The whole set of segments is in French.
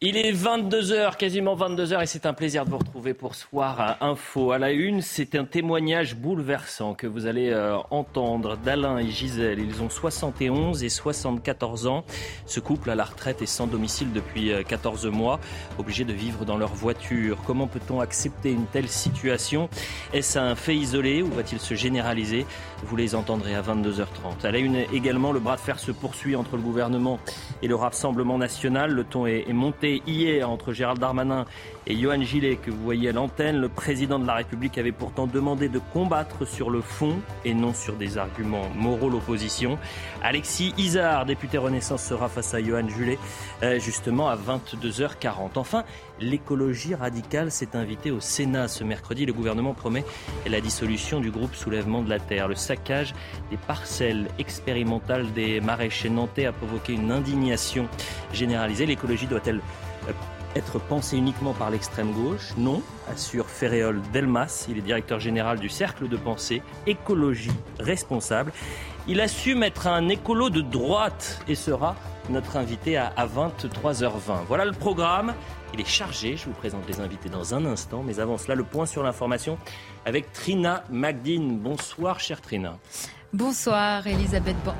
Il est 22h, quasiment 22h, et c'est un plaisir de vous retrouver pour Soir à Info. À la une, c'est un témoignage bouleversant que vous allez euh, entendre d'Alain et Gisèle. Ils ont 71 et 74 ans. Ce couple à la retraite est sans domicile depuis euh, 14 mois, obligé de vivre dans leur voiture. Comment peut-on accepter une telle situation? Est-ce un fait isolé ou va-t-il se généraliser? Vous les entendrez à 22h30. À la une également, le bras de fer se poursuit entre le gouvernement et le Rassemblement national. Le ton est monté hier entre Gérald Darmanin et Johan Gillet que vous voyez à l'antenne. Le président de la République avait pourtant demandé de combattre sur le fond et non sur des arguments moraux l'opposition. Alexis Isard, député Renaissance, sera face à Johan Gillet euh, justement à 22h40. Enfin, l'écologie radicale s'est invitée au Sénat ce mercredi. Le gouvernement promet la dissolution du groupe Soulèvement de la Terre. Le saccage des parcelles expérimentales des maraîchers nantais a provoqué une indignation généralisée. L'écologie doit-elle euh, être pensée uniquement par l'extrême gauche? Non, assure Ferréol Delmas. Il est directeur général du Cercle de pensée Écologie responsable. Il assume être un écolo de droite et sera notre invité à, à 23h20. Voilà le programme. Il est chargé. Je vous présente les invités dans un instant. Mais avant cela, le point sur l'information avec Trina Magdine. Bonsoir, chère Trina. Bonsoir, Elisabeth Borne.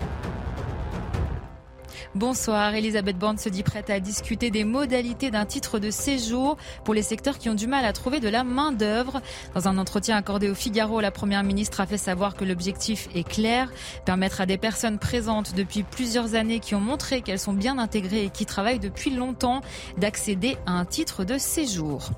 Bonsoir, Elisabeth Borne se dit prête à discuter des modalités d'un titre de séjour pour les secteurs qui ont du mal à trouver de la main-d'œuvre. Dans un entretien accordé au Figaro, la première ministre a fait savoir que l'objectif est clair, permettre à des personnes présentes depuis plusieurs années qui ont montré qu'elles sont bien intégrées et qui travaillent depuis longtemps d'accéder à un titre de séjour.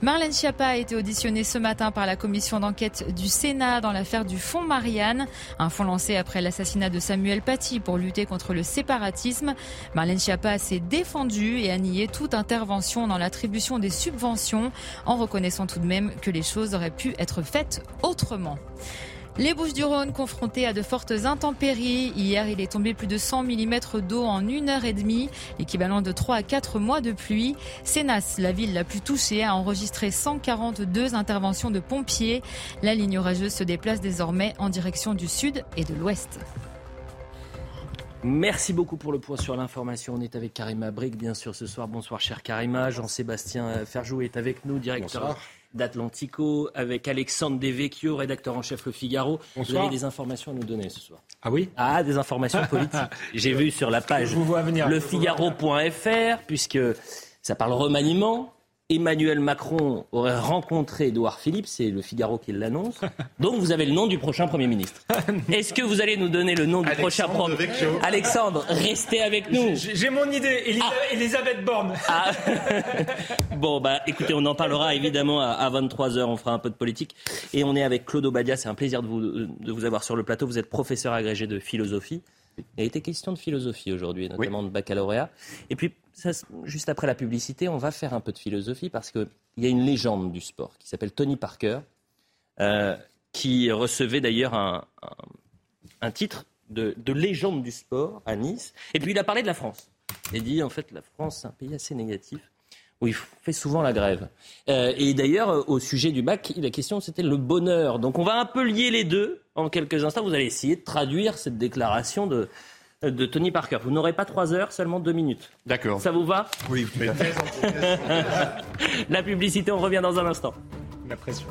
Marlène Schiappa a été auditionnée ce matin par la commission d'enquête du Sénat dans l'affaire du fonds Marianne, un fonds lancé après l'assassinat de Samuel Paty pour lutter contre le séparatisme. Marlène Schiappa s'est défendue et a nié toute intervention dans l'attribution des subventions en reconnaissant tout de même que les choses auraient pu être faites autrement. Les Bouches-du-Rhône confrontées à de fortes intempéries. Hier, il est tombé plus de 100 mm d'eau en une heure et demie, l'équivalent de 3 à 4 mois de pluie. Sénas, la ville la plus touchée, a enregistré 142 interventions de pompiers. La ligne orageuse se déplace désormais en direction du sud et de l'ouest. Merci beaucoup pour le point sur l'information. On est avec Karima Brick, bien sûr, ce soir. Bonsoir, cher Karima. Jean-Sébastien Ferjou est avec nous, directeur Bonsoir. d'Atlantico, avec Alexandre Devecchio, rédacteur en chef Le Figaro. Vous avez des informations à nous donner ce soir? Ah oui? Ah, des informations politiques. J'ai vu sur la page lefigaro.fr, puisque ça parle remaniement. Emmanuel Macron aurait rencontré Édouard Philippe, c'est le Figaro qui l'annonce. Donc vous avez le nom du prochain Premier ministre. Est-ce que vous allez nous donner le nom du prochain Premier Devecchio. Alexandre, restez avec nous. J'ai mon idée, Elisa- Elisabeth Borne. Ah. bon, bah écoutez, on en parlera évidemment à, à 23h, on fera un peu de politique. Et on est avec Claude Obadia, c'est un plaisir de vous, de vous avoir sur le plateau. Vous êtes professeur agrégé de philosophie. Il a été question de philosophie aujourd'hui, notamment de baccalauréat. Et puis, ça, juste après la publicité, on va faire un peu de philosophie parce qu'il y a une légende du sport qui s'appelle Tony Parker, euh, qui recevait d'ailleurs un, un- un titre de, de légende du sport à Nice. Et puis il a parlé de la France. Il dit en fait la France c'est un pays assez négatif où il fait souvent la grève. Euh, et d'ailleurs euh, au sujet du bac, la question c'était le bonheur. Donc on va un peu lier les deux en quelques instants. Vous allez essayer de traduire cette déclaration de, de Tony Parker. Vous n'aurez pas trois heures, seulement deux minutes. D'accord. Ça vous va? Oui, mais. La publicité, on revient dans un instant. La pression.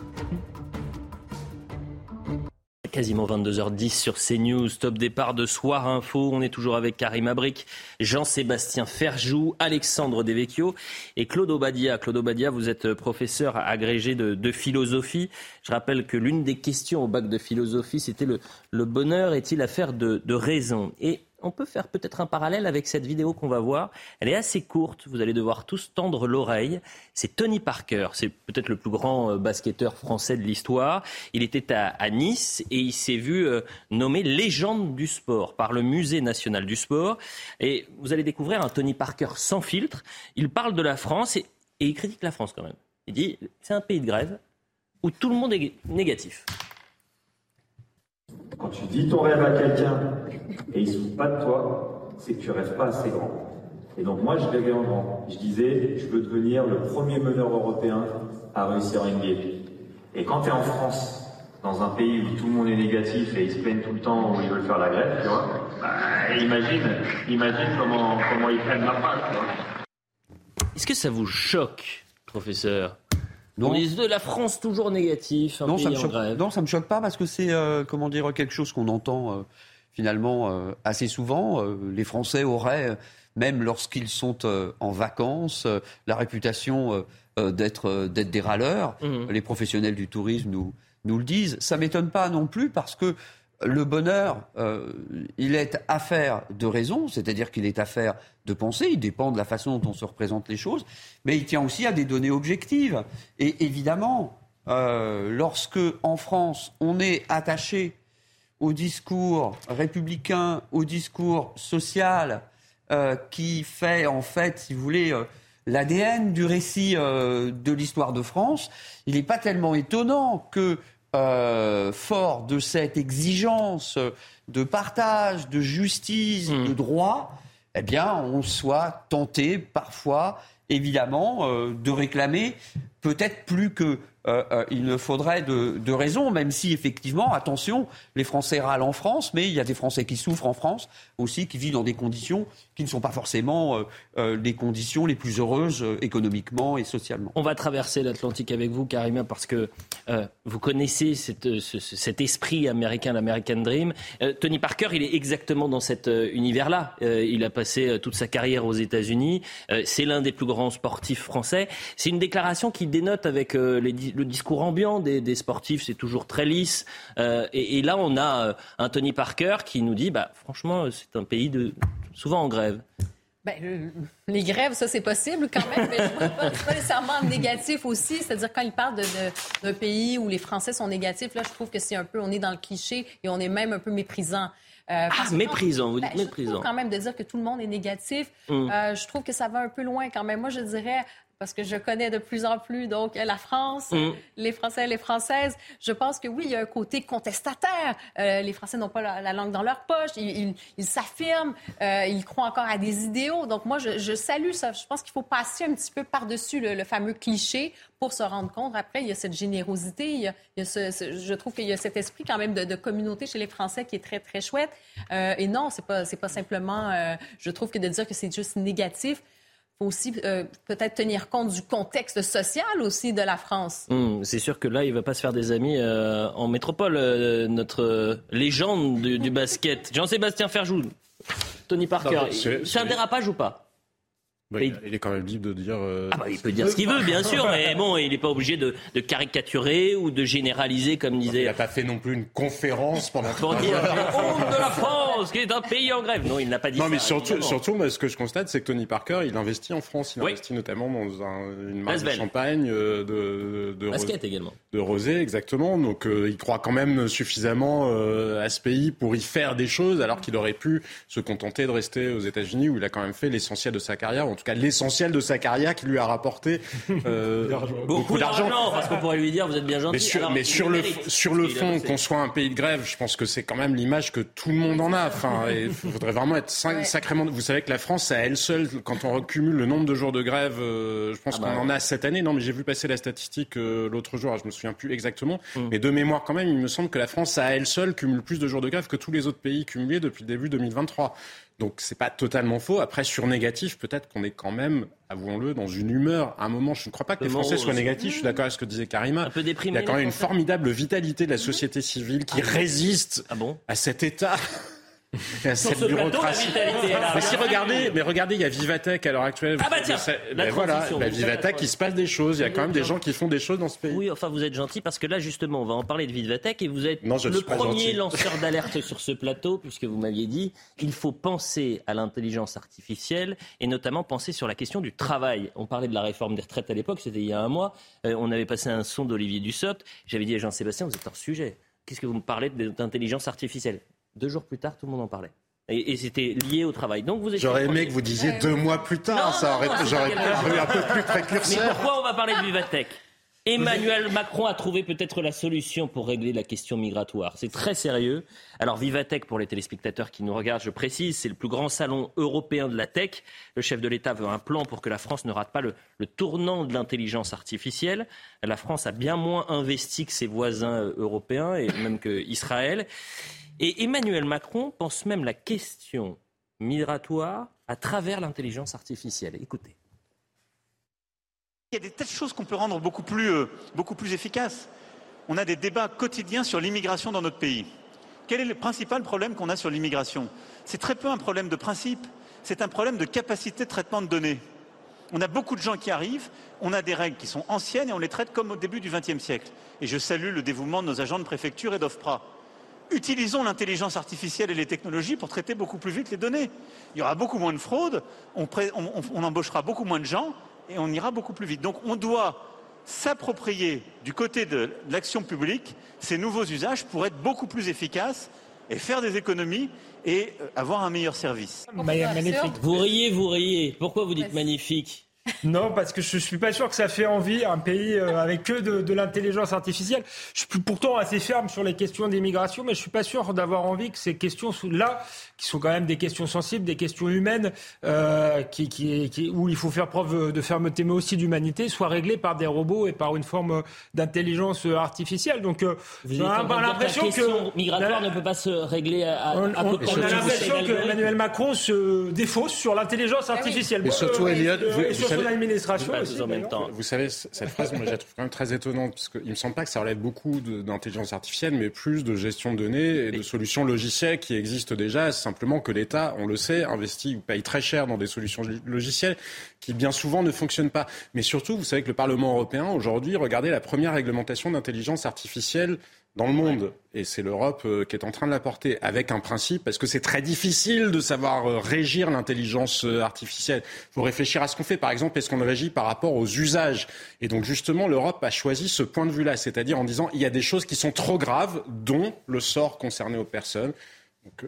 Quasiment 22h10 sur CNews, top départ de Soir Info. On est toujours avec Karim Abric, Jean-Sébastien Ferjou, Alexandre Devecchio et Claude Obadia. Claude Obadia, vous êtes professeur agrégé de, philosophie. Je rappelle que l'une des questions au bac de philosophie, c'était le, bonheur est-il affaire de, raison? On peut faire peut-être un parallèle avec cette vidéo qu'on va voir. Elle est assez courte, vous allez devoir tous tendre l'oreille. C'est Tony Parker, c'est peut-être le plus grand euh, basketteur français de l'histoire. Il était à, Nice et il s'est vu euh, nommé légende du sport par le Musée national du sport. Et vous allez découvrir un Tony Parker sans filtre. Il parle de la France et, et il critique la France quand même. Il dit c'est un pays de grève où tout le monde est négatif. Quand tu dis ton rêve à quelqu'un et il ne se pas de toi, c'est que tu rêves pas assez grand. Et donc moi, je rêvais en grand. Je disais, je veux devenir le premier meneur européen à réussir en NBA. Et quand tu es en France, dans un pays où tout le monde est négatif et ils se plaignent tout le temps où ils veulent faire la grève, tu vois, bah, imagine, imagine comment, comment ils prennent ma place, Est-ce que ça vous choque, professeur? Non. On de la France toujours négatif, un non, ça me choque, Non, ça me choque pas parce que c'est euh, comment dire quelque chose qu'on entend euh, finalement euh, assez souvent. les Français auraient, même lorsqu'ils sont en vacances, la réputation d'être d'être des râleurs. Mmh. Les professionnels du tourisme nous nous le disent. Ça m'étonne pas non plus parce que le bonheur, euh, il est affaire de raison, c'est-à-dire qu'il est affaire de pensée, il dépend de la façon dont on se représente les choses, mais il tient aussi à des données objectives. Et évidemment, euh, lorsque en France, on est attaché au discours républicain, au discours social, euh, qui fait en fait, si vous voulez, l'ADN du récit de l'histoire de France, il n'est pas tellement étonnant que euh, fort de cette exigence de partage, de justice, hmm. de droit, eh bien, on soit tenté parfois, évidemment, euh, de réclamer peut-être plus que euh, euh, il ne faudrait de, de, raison, même si effectivement, attention, les Français râlent en France, mais il y a des Français qui souffrent en France aussi, qui vivent dans des conditions qui ne sont pas forcément euh, les conditions les plus heureuses économiquement et socialement. On va traverser l'Atlantique avec vous, Karima, parce que vous connaissez cet esprit américain, l'American Dream. Tony Parker, il est exactement dans cet univers-là. il a passé toute sa carrière aux États-Unis. C'est l'un des plus grands sportifs français. C'est une déclaration qui dénote avec les le discours ambiant des, sportifs, c'est toujours très lisse. Euh, et, là, on a euh, un Tony Parker qui nous dit, bah, franchement, c'est un pays de, souvent en grève. Ben, les grèves, ça, c'est possible quand même, mais je pas, pas nécessairement négatif aussi. C'est-à-dire, quand il parle d'un pays où les Français sont négatifs, là, je trouve que c'est un peu, on est dans le cliché et on est même un peu méprisant. Euh, ah, méprisant, vous dites ben, méprisant. quand même de dire que tout le monde est négatif. Hum. je trouve que ça va un peu loin quand même. Moi, je dirais, parce que je connais de plus en plus donc la France, mm. les Français les Françaises. Je pense que oui, il y a un côté contestataire. Euh, les Français n'ont pas la, langue dans leur poche, ils s'affirment, euh, ils croient encore à des idéaux. Donc moi, je, salue ça. Je pense qu'il faut passer un petit peu par-dessus le, fameux cliché pour se rendre compte. Après, il y a cette générosité, il y a, ce, je trouve qu'il y a cet esprit quand même de, communauté chez les Français qui est très, très chouette. Euh, et non, c'est pas, c'est pas simplement, je trouve que de dire que c'est juste négatif, faut aussi euh, peut-être tenir compte du contexte social aussi de la France. Hum, c'est sûr que là, il va pas se faire des amis euh, en métropole, euh, notre légende du, basket. Jean-Sébastien Ferjou, Tony Parker, c'est un dérapage ou pas? Bah, il est quand même libre de dire. Ah bah, il peut dire ce qu'il veut, bien sûr, mais bon, il n'est pas obligé de, de, caricaturer ou de généraliser, comme disait. Il n'a pas fait non plus une conférence pendant. Pour dire honte de la France, qui est un pays en grève. Non, il n'a pas dit non, ça. Non, mais surtout, surtout moi, ce que je constate, c'est que Tony Parker, il investit en France. Il investit notamment dans un, une marque de champagne, euh, de, de, basket également, de rosé, exactement. Donc, euh, il croit quand même suffisamment euh, à ce pays pour y faire des choses, alors qu'il aurait pu se contenter de rester aux États-Unis, où il a quand même fait l'essentiel de sa carrière en tout cas l'essentiel de sa carrière qui lui a rapporté euh, beaucoup d'argent. Parce qu'on pourrait lui dire, vous êtes bien gentil. Mais sur, mais sur le, sur le fond, qu'on soit un pays de grève, je pense que c'est quand même l'image que tout le monde en a. Enfin, il faudrait vraiment être sacrément. Vous savez que la France, à elle seule, quand on recumule le nombre de jours de grève, euh, je pense ah qu'on bah en a cette année. Non, mais j'ai vu passer la statistique euh, l'autre jour, je me souviens plus exactement. Mm. Mais de mémoire, quand même, il me semble que la France, à elle seule, cumule plus de jours de grève que tous les autres pays cumulés depuis le début 2023. Donc c'est pas totalement faux. Après sur négatif, peut-être qu'on est quand même, avouons-le, dans une humeur. À un moment, je ne crois pas que les Français soient négatifs. Je suis d'accord avec ce que disait Karima. Un peu déprimé. Il y a quand même une formidable vitalité de la société civile qui ah résiste ah bon à cet état cette bureaucratie. mais si regardez, mais regardez, il y a Vivatech à l'heure actuelle. Ah bah tiens, ben voilà, la Vivatech, il se passe des choses. Il y a quand même des gens qui font des choses dans ce pays. Oui, enfin vous êtes gentil parce que là justement, on va en parler de Vivatech et vous êtes le premier lanceur d'alerte sur ce plateau puisque vous m'aviez dit il faut penser à l'intelligence artificielle et notamment penser sur la question du travail. On parlait de la réforme des retraites à l'époque, c'était il y a un mois. Euh, on avait passé un son d'Olivier Dussopt. J'avais dit à Jean-Sébastien, vous êtes hors sujet. Qu'est-ce que vous me parlez d'intelligence artificielle? Deux jours plus tard, tout le monde en parlait. Et, c'était lié au travail. Donc vous J'aurais aimé que vous disiez deux mois plus tard. ça aurait, j'aurais un peu plus précurseur. Mais pourquoi on va parler de Vivatech? Emmanuel Macron a trouvé peut-être la solution pour régler la question migratoire. C'est très sérieux. Alors Vivatech, pour les téléspectateurs qui nous regardent, je précise, c'est le plus grand salon européen de la tech. Le chef de l'État veut un plan pour que la France ne rate pas le, tournant de l'intelligence artificielle. La France a bien moins investi que ses voisins euh, européens et même qu'Israël. Et Emmanuel Macron pense même la question migratoire à travers l'intelligence artificielle. Écoutez. Il y a des tas de choses qu'on peut rendre beaucoup plus, euh, efficaces. On a des débats quotidiens sur l'immigration dans notre pays. Quel est le principal problème qu'on a sur l'immigration? C'est très peu un problème de principe, c'est un problème de capacité de traitement de données. On a beaucoup de gens qui arrivent, on a des règles qui sont anciennes et on les traite comme au début du XXe siècle. Et je salue le dévouement de nos agents de préfecture et d'OFPRA. Utilisons l'intelligence artificielle et les technologies pour traiter beaucoup plus vite les données. Il y aura beaucoup moins de fraude, on, on embauchera beaucoup moins de gens et on ira beaucoup plus vite. Donc on doit s'approprier du côté de l'action publique ces nouveaux usages pour être beaucoup plus efficaces et faire des économies et euh, avoir un meilleur service. Vous riez, vous riez. Pourquoi vous dites magnifique? Non, parce que je ne suis pas sûr que ça fait envie un pays euh, avec que de, l'intelligence artificielle. Je suis pourtant assez ferme sur les questions d'immigration, mais je ne suis pas sûr d'avoir envie que ces questions-là qui sont quand même des questions sensibles, des questions humaines, euh, qui, qui, où il faut faire preuve de fermeté, mais aussi d'humanité, soient réglées par des robots et par une forme d'intelligence artificielle. Donc, euh, on a l'impression que migratoire ne peut pas se régler à, on, a l'impression que Emmanuel Macron se défausse sur l'intelligence artificielle. Mais surtout, Elliot, et sur son administration aussi, en même temps. Vous savez, cette phrase, moi, je la trouve quand même très étonnante, parce qu'il me semble pas que ça relève beaucoup d'intelligence artificielle, mais plus de gestion de données et de solutions logicielles qui existent déjà simplement que l'État, on le sait, investit ou paye très cher dans des solutions logicielles qui bien souvent ne fonctionnent pas. Mais surtout, vous savez que le Parlement européen, aujourd'hui, regardez la première réglementation d'intelligence artificielle dans le monde. Et c'est l'Europe euh, qui est en train de l'apporter avec un principe, parce que c'est très difficile de savoir euh, régir l'intelligence euh, artificielle. Il faut réfléchir à ce qu'on fait. Par exemple, est-ce qu'on régit par rapport aux usages? Et donc justement, l'Europe a choisi ce point de vue-là, c'est-à-dire en disant il y a des choses qui sont trop graves, dont le sort concerné aux personnes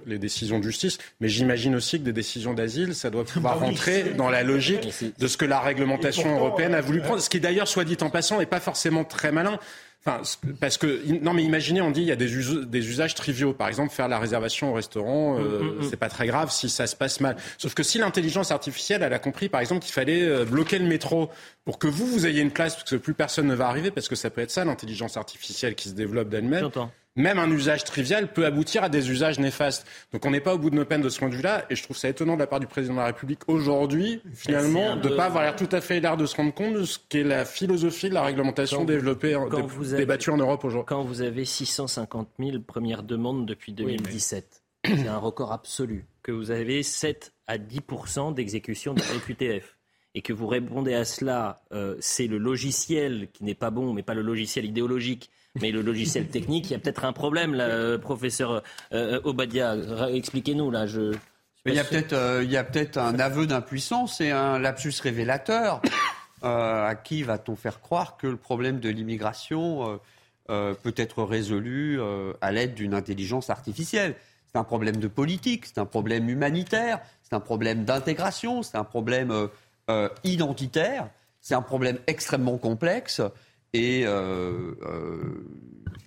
les décisions de justice, mais j'imagine aussi que des décisions d'asile, ça doit pouvoir bah rentrer dans la logique de ce que la réglementation européenne a voulu prendre, ce qui d'ailleurs, soit dit en passant, n'est pas forcément très malin. Enfin, parce que non, mais imaginez, on dit il y a des, des usages triviaux. Par exemple, faire la réservation au restaurant, euh, mm, mm, mm. c'est pas très grave si ça se passe mal. Sauf que si l'intelligence artificielle, elle a compris, par exemple, qu'il fallait euh, bloquer le métro pour que vous vous ayez une place, parce que plus personne ne va arriver, parce que ça peut être ça l'intelligence artificielle qui se développe d'elle-même même un usage trivial peut aboutir à des usages néfastes. Donc on n'est pas au bout de nos peines de ce point de vue-là, et je trouve ça étonnant de la part du président de la République aujourd'hui, finalement, de ne pas avoir l'air tout à fait l'air de se rendre compte de ce qu'est la philosophie de la réglementation développée, débattue en Europe aujourd'hui. Quand vous avez 650 000 premières demandes depuis 2017, c'est un record absolu, que vous avez 7 à 10 d'exécution de la QTF et que vous répondez à cela, euh, c'est le logiciel qui n'est pas bon, mais pas le logiciel idéologique mais le logiciel technique, il y a peut-être un problème, là, euh, professeur euh, euh, Obadia. Expliquez-nous, là. Je... il y a peut-être il y a peut-être un aveu d'impuissance et un lapsus révélateur. à qui va-t-on faire croire que le problème de l'immigration peut être résolu à l'aide d'une intelligence artificielle? C'est un problème de politique, c'est un problème humanitaire, c'est un problème d'intégration, c'est un problème identitaire, c'est un problème extrêmement complexe. Et euh, euh,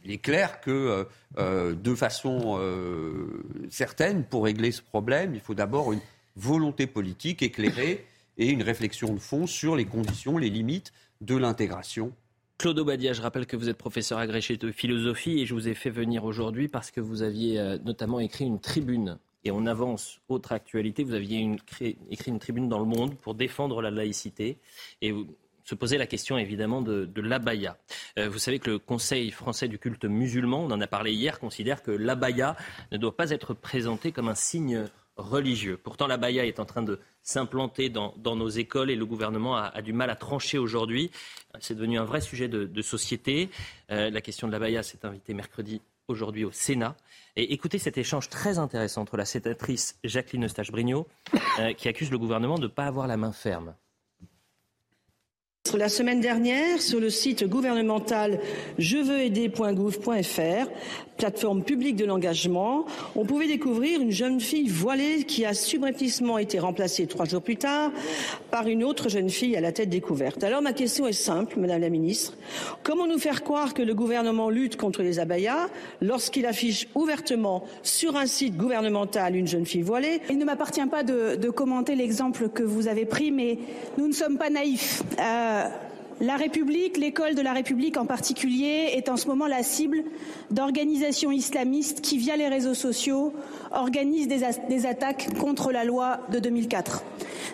il est clair que euh, de façon certaine, pour régler ce problème, il faut d'abord une volonté politique éclairée et une réflexion de fond sur les conditions, les limites de l'intégration. Claude Obadia, je rappelle que vous êtes professeur agrégé de philosophie et je vous ai fait venir aujourd'hui parce que vous aviez notamment écrit une tribune. Et on avance, autre actualité, vous aviez écrit une tribune dans le monde pour défendre la laïcité. Se poser la question évidemment de, l'abaya. Euh, vous savez que le Conseil français du culte musulman, on en a parlé hier, considère que l'abaya ne doit pas être présenté comme un signe religieux. Pourtant, l'abaya est en train de s'implanter dans, nos écoles et le gouvernement a, du mal à trancher aujourd'hui. C'est devenu un vrai sujet de, société. Euh, la question de l'abaya s'est invitée mercredi aujourd'hui au Sénat. Et écoutez cet échange très intéressant entre la sénatrice Jacqueline Eustache-Brignot, euh, qui accuse le gouvernement de ne pas avoir la main ferme. La semaine dernière, sur le site gouvernemental jeveuxaider.gouv.fr, plateforme publique de l'engagement, on pouvait découvrir une jeune fille voilée qui a subrepticement été remplacée trois jours plus tard par une autre jeune fille à la tête découverte. Alors ma question est simple, Madame la Ministre. Comment nous faire croire que le gouvernement lutte contre les abayas lorsqu'il affiche ouvertement sur un site gouvernemental une jeune fille voilée? Il ne m'appartient pas de, commenter l'exemple que vous avez pris, mais nous ne sommes pas naïfs. Euh, la République, l'école de la République en particulier, est en ce moment la cible d'organisations islamistes qui, via les réseaux sociaux, organisent des, attaques contre la loi de 2004.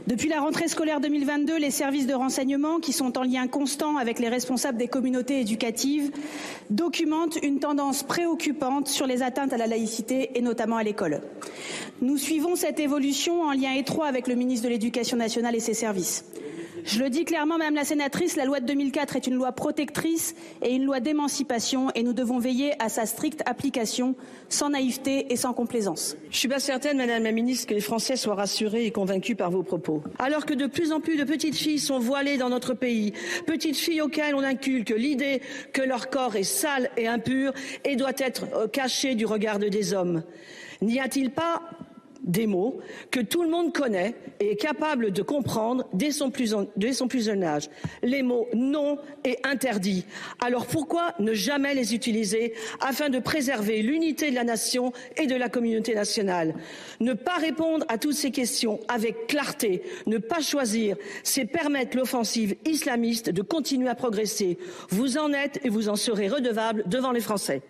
Depuis la rentrée scolaire 2022, les services de renseignement, qui sont en lien constant avec les responsables des communautés éducatives, documentent une tendance préoccupante sur les atteintes à la laïcité et notamment à l'école. Nous suivons cette évolution en lien étroit avec le ministre de l'Éducation nationale et ses services. Je le dis clairement, Madame la sénatrice, la loi de 2004 est une loi protectrice et une loi d'émancipation et nous devons veiller à sa stricte application sans naïveté et sans complaisance. Je suis pas certaine, Madame la ministre, que les Français soient rassurés et convaincus par vos propos. Alors que de plus en plus de petites filles sont voilées dans notre pays, petites filles auxquelles on inculque l'idée que leur corps est sale et impur et doit être euh, caché du regard des hommes. N'y a-t-il pas des mots que tout le monde connaît et est capable de comprendre dès son plus, jeune âge. Les mots non et interdit. Alors pourquoi ne jamais les utiliser afin de préserver l'unité de la nation et de la communauté nationale? Ne pas répondre à toutes ces questions avec clarté, ne pas choisir, c'est permettre l'offensive islamiste de continuer à progresser. Vous en êtes et vous en serez redevable devant les Français.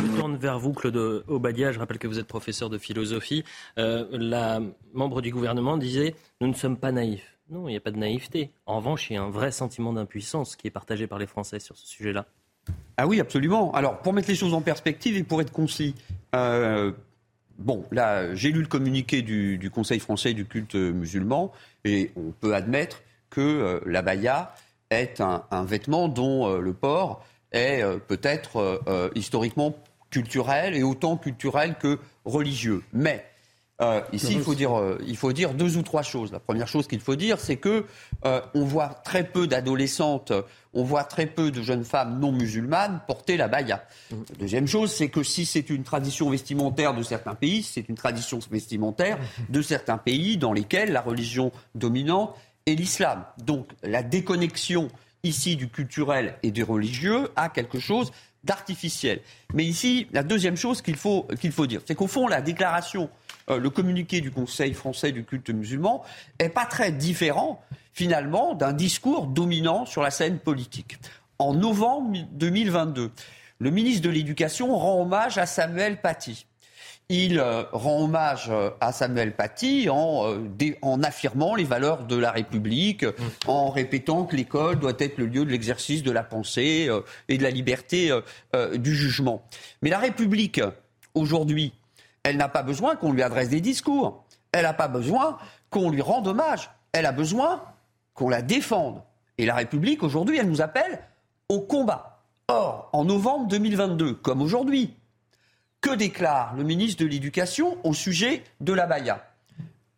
Je tourne vers vous, Claude Obadia. Je rappelle que vous êtes professeur de philosophie. Euh, la membre du gouvernement disait Nous ne sommes pas naïfs. Non, il n'y a pas de naïveté. En revanche, il y a un vrai sentiment d'impuissance qui est partagé par les Français sur ce sujet-là. Ah oui, absolument. Alors, pour mettre les choses en perspective et pour être concis, euh, bon, là, j'ai lu le communiqué du, Conseil français du culte musulman et on peut admettre que euh, la baya est un, vêtement dont le port est peut-être historiquement culturel et autant culturel que religieux. Mais euh, ici, il faut, dire, euh, il faut dire deux ou trois choses. La première chose qu'il faut dire, c'est que euh, on voit très peu d'adolescentes, on voit très peu de jeunes femmes non musulmanes porter la baya. La deuxième chose, c'est que si c'est une tradition vestimentaire de certains pays, c'est une tradition vestimentaire de certains pays dans lesquels la religion dominante est l'islam. Donc la déconnexion ici du culturel et du religieux a quelque chose d'artificiel. Mais ici, la deuxième chose qu'il faut, qu'il faut dire, c'est qu'au fond, la déclaration euh, le communiqué du Conseil français du culte musulman est pas très différent finalement d'un discours dominant sur la scène politique. En novembre 2022, le ministre de l'Éducation rend hommage à Samuel Paty. Il euh, rend hommage euh, à Samuel Paty en, en, affirmant les valeurs de la République, mmh. en répétant que l'école doit être le lieu de l'exercice de la pensée et de la liberté du jugement. Mais la République, aujourd'hui, elle n'a pas besoin qu'on lui adresse des discours. Elle n'a pas besoin qu'on lui rende hommage. Elle a besoin qu'on la défende. Et la République, aujourd'hui, elle nous appelle au combat. Or, en novembre 2022, comme aujourd'hui, que déclare le ministre de l'Éducation au sujet de la Baïa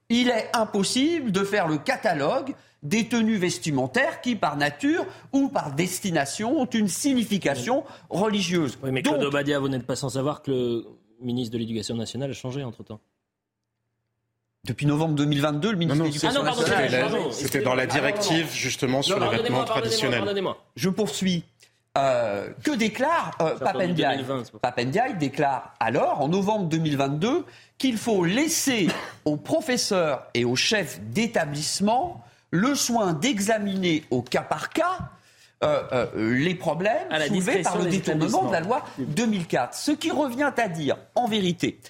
Il est impossible de faire le catalogue des tenues vestimentaires qui, par nature ou par destination, ont une signification religieuse. Oui, mais Claude Obadia, vous n'êtes pas sans savoir que ministre de l'Éducation nationale a changé entre-temps. Depuis novembre 2022, le ministre de l'Éducation nationale. C'était dans la directive justement sur les vêtements traditionnels. Je poursuis. Euh, que déclare euh, Papendiaï déclare alors, en novembre 2022, qu'il faut laisser aux professeurs et aux chefs d'établissement le soin d'examiner au cas par cas euh, euh, les problèmes soulevés par le détournement de la loi 2004. Ce qui revient à dire, en vérité,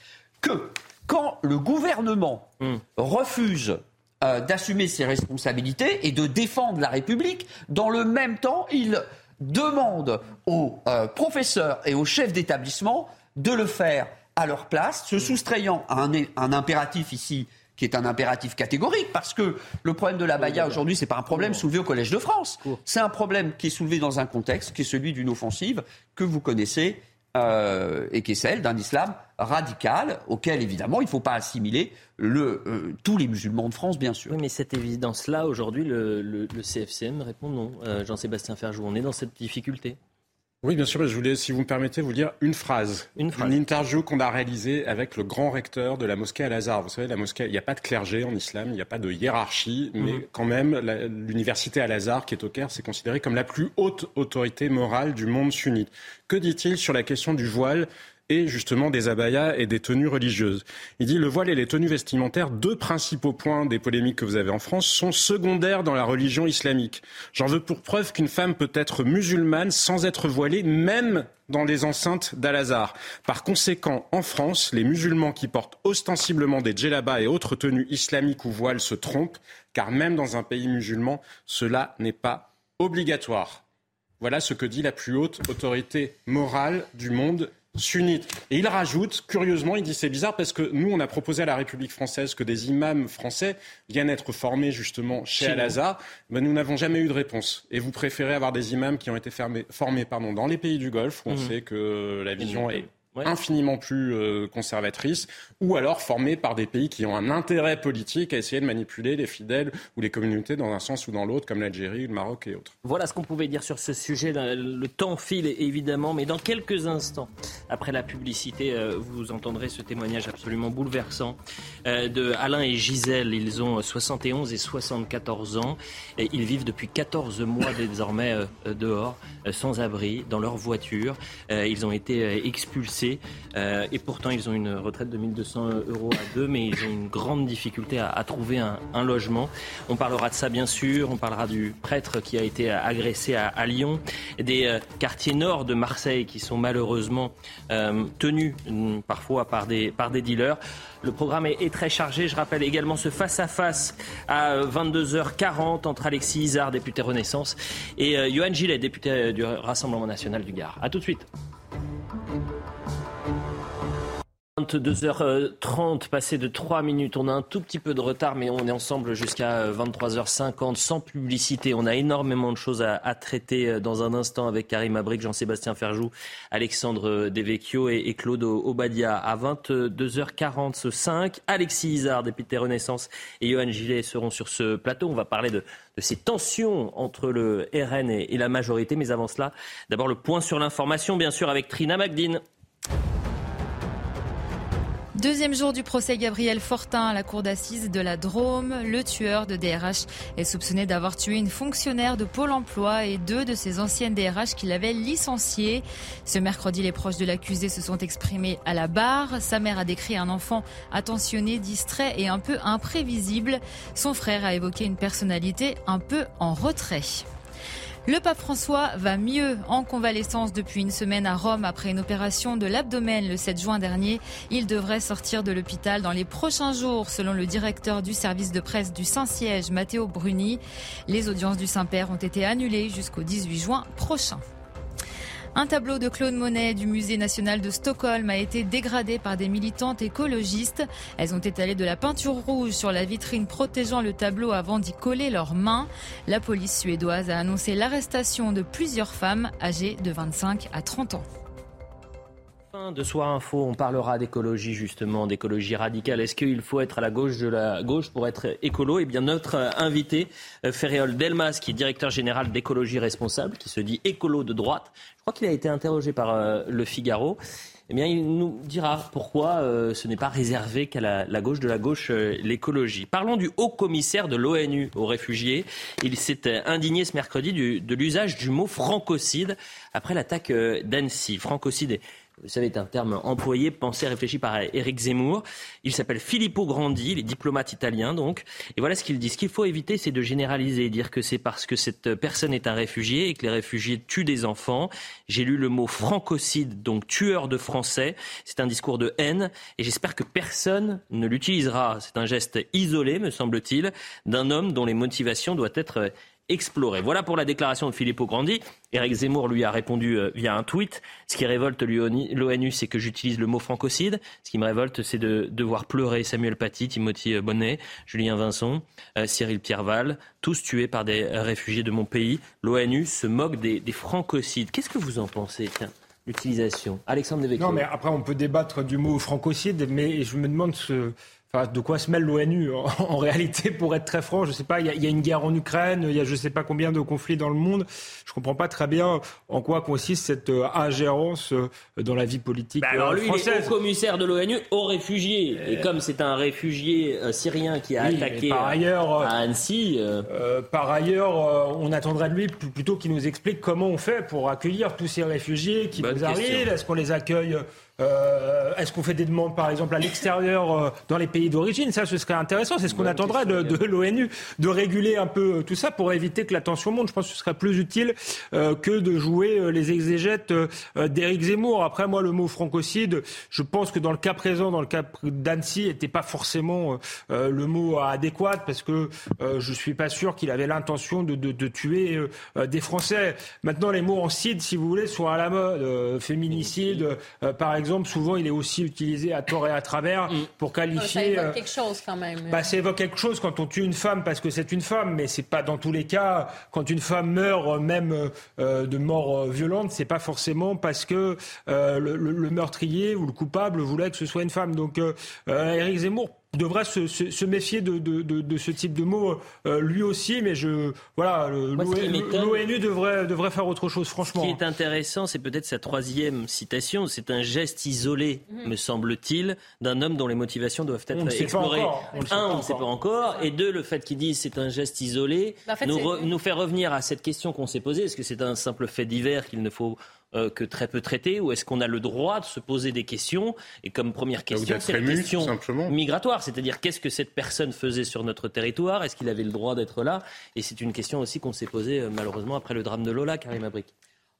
que quand le gouvernement hmm. refuse euh, d'assumer ses responsabilités et de défendre la République. Dans le même temps, il demande aux euh, professeurs et aux chefs d'établissement de le faire à leur place, se soustrayant à un, impératif ici qui est un impératif catégorique, parce que le problème de la Baïa aujourd'hui, ce n'est pas un problème soulevé au Collège de France. C'est un problème qui est soulevé dans un contexte qui est celui d'une offensive que vous connaissez euh, et qui est celle d'un islam radical auquel, évidemment, il ne faut pas assimiler le, euh, tous les musulmans de France, bien sûr. Oui, mais cette évidence-là, aujourd'hui, le, le, CFCM répond non. Euh, Jean-Sébastien Ferjou, on est dans cette difficulté. Oui, bien sûr. Je voulais, si vous me permettez, vous dire une phrase. Une phrase. Une interview qu'on a réalisée avec le grand recteur de la mosquée Al-Azhar. Vous savez, la mosquée, il n'y a pas de clergé en islam, il n'y a pas de hiérarchie, mais mhm. quand même, l'université Al-Azhar, qui est au Caire, c'est considéré comme la plus haute autorité morale du monde sunnite. Que dit-il sur la question du voile? Et justement des abayas et des tenues religieuses. Il dit le voile et les tenues vestimentaires, deux principaux points des polémiques que vous avez en France, sont secondaires dans la religion islamique. J'en veux pour preuve qu'une femme peut être musulmane sans être voilée, même dans les enceintes d'Al-Azhar. Par conséquent, en France, les musulmans qui portent ostensiblement des djellabas et autres tenues islamiques ou voiles se trompent, car même dans un pays musulman, cela n'est pas obligatoire. Voilà ce que dit la plus haute autorité morale du monde sunnite. Et il rajoute, curieusement, il dit c'est bizarre parce que nous, on a proposé à la République française que des imams français viennent être formés justement chez Al-Azhar. Mais nous n'avons jamais eu de réponse. Et vous préférez avoir des imams qui ont été formés pardon, dans les pays du Golfe, où on mmh. sait que la vision est infiniment plus euh, conservatrice, ou alors formée par des pays qui ont un intérêt politique à essayer de manipuler les fidèles ou les communautés dans un sens ou dans l'autre, comme l'Algérie, le Maroc et autres. Voilà ce qu'on pouvait dire sur ce sujet. Le temps file évidemment, mais dans quelques instants, après la publicité, euh, vous entendrez ce témoignage absolument bouleversant euh, de Alain et Gisèle. Ils ont 71 et 74 ans et ils vivent depuis 14 mois désormais dehors, sans abri, dans leur voiture. Ils ont été expulsés euh, et pourtant, ils ont une retraite de 1200 euros à deux, mais ils ont une grande difficulté à, trouver un, logement. On parlera de ça, bien sûr. On parlera du prêtre qui a été agressé à, Lyon, des euh, quartiers nord de Marseille qui sont malheureusement euh, tenus mm, parfois par des, dealers. Le programme est, très chargé. Je rappelle également ce face-à-face -à, 22h40 entre Alexis Isard, député Renaissance, et Johan Gillet, député du Rassemblement national du Gard. A tout de suite. 22h30, passé de 3 minutes. On a un tout petit peu de retard, mais on est ensemble jusqu'à 23h50 sans publicité. On a énormément de choses à, traiter euh, dans un instant avec Karim Abric, Jean-Sébastien Ferjou, Alexandre Devecchio et, Claude Obadia. À 22h45, Alexis Isard, député Renaissance, et Johan Gillet seront sur ce plateau. On va parler de, ces tensions entre le RN et, et la majorité. Mais avant cela, d'abord le point sur l'information, bien sûr, avec Trina Magdine. Deuxième jour du procès Gabriel Fortin à la cour d'assises de la Drôme. Le tueur de DRH est soupçonné d'avoir tué une fonctionnaire de Pôle emploi et deux de ses anciennes DRH qu'il avait licenciées. Ce mercredi, les proches de l'accusé se sont exprimés à la barre. Sa mère a décrit un enfant attentionné, distrait et un peu imprévisible. Son frère a évoqué une personnalité un peu en retrait. Le pape François va mieux en convalescence depuis une semaine à Rome après une opération de l'abdomen le 7 juin dernier. Il devrait sortir de l'hôpital dans les prochains jours, selon le directeur du service de presse du Saint-Siège, Matteo Bruni. Les audiences du Saint-Père ont été annulées jusqu'au 18 juin prochain. Un tableau de Claude Monet du Musée national de Stockholm a été dégradé par des militantes écologistes. Elles ont étalé de la peinture rouge sur la vitrine protégeant le tableau avant d'y coller leurs mains. La police suédoise a annoncé l'arrestation de plusieurs femmes âgées de 25 à 30 ans de Soir Info, on parlera d'écologie justement, d'écologie radicale. Est-ce qu'il faut être à la gauche de la gauche pour être écolo? Eh bien, notre invité, euh, Ferréol Delmas, qui est directeur général d'écologie responsable, qui se dit écolo de droite. Je crois qu'il a été interrogé par euh, Le Figaro. Eh bien, il nous dira pourquoi euh, ce n'est pas réservé qu'à la, gauche de la gauche l'écologie. Parlons du haut commissaire de l'ONU aux réfugiés. Il s'est indigné ce mercredi de l'usage du mot francocide après l'attaque d'Annecy. Francocide vous savez, est un terme employé, pensé, réfléchi par Éric Zemmour. Il s'appelle Filippo Grandi, il est diplomate italien donc. Et voilà ce qu'il dit. Ce qu'il faut éviter, c'est de généraliser, dire que c'est parce que cette personne est un réfugié et que les réfugiés tuent des enfants. J'ai lu le mot francocide, donc tueur de Français. C'est un discours de haine et j'espère que personne ne l'utilisera. C'est un geste isolé, me semble-t-il, d'un homme dont les motivations doivent être Voilà pour la déclaration de Filippo Grandi. Eric Zemmour lui a répondu euh, via un tweet. Ce qui révolte l'ONU, c'est que j'utilise le mot francocide. Ce qui me révolte, c'est de devoir pleurer Samuel Paty, Timothy Bonnet, Julien Vincent, euh, Cyril Pierreval, tous tués par des réfugiés de mon pays. L'ONU se moque des, francocides. Qu'est-ce que vous en pensez l'utilisation? Alexandre Devecchio. Non, mais après, on peut débattre du mot francocide, mais je me demande ce, de quoi se mêle l'ONU en, réalité, pour être très franc, je sais pas, il y, a une guerre en Ukraine, il y a je sais pas combien de conflits dans le monde. Je comprends pas très bien en quoi consiste cette euh, ingérence euh, dans la vie politique bah alors lui, il est commissaire de l'ONU aux réfugiés. Et, comme c'est un réfugié euh, syrien qui a attaqué par ailleurs, à Annecy. par ailleurs, on attendrait de lui plutôt qu'il nous explique comment on fait pour accueillir tous ces réfugiés qui nous arrivent. Est-ce qu'on les accueille euh, Est-ce qu'on fait des demandes, par exemple, à l'extérieur euh, dans les pays d'origine? Ça, ce serait intéressant. C'est ce qu'on attendrait de, de l'ONU, de réguler un peu euh, tout ça pour éviter que la tension monte. Je pense que ce serait plus utile euh, que de jouer euh, les exégètes d'Éric Zemmour. Après, moi, le mot francocide, je pense que dans le cas présent, dans le cas d'Annecy, n'était pas forcément le mot adéquat parce que je suis pas sûr qu'il avait l'intention de, de, de, tuer des Français. Maintenant, les mots en cide, si vous voulez, sont à la mode. féminicide, par exemple exemple, souvent, il est aussi utilisé à tort et à travers mm. pour qualifier. Ça évoque euh, quelque chose quand même. Bah, ça évoque quelque chose quand on tue une femme parce que c'est une femme, mais c'est pas dans tous les cas. Quand une femme meurt, euh, même euh, de mort violente, c'est pas forcément parce que le, meurtrier ou le coupable voulait que ce soit une femme. Donc, Éric Zemmour devrait se, méfier de, ce type de mots euh, lui aussi, mais je voilà, l'ONU devrait, devrait faire autre chose, franchement. Ce qui est intéressant, c'est peut-être sa troisième citation. C'est un geste isolé, mhm. me semble-t-il, d'un homme dont les motivations doivent être explorées. un, on ne sait pas encore, et deux, le fait qu'il dise c'est un geste isolé bah, nous, nous fait revenir à cette question qu'on s'est posée. Est-ce que c'est un simple fait divers qu'il ne faut euh, que très peu traité Ou est-ce qu'on a le droit de se poser des questions Et comme première question, c'est la question migratoire, c'est-à-dire qu'est-ce que cette personne faisait sur notre territoire? Est-ce qu'il avait le droit d'être là? Et c'est une question aussi qu'on s'est posée euh, malheureusement après le drame de Lola, Karim Abrik.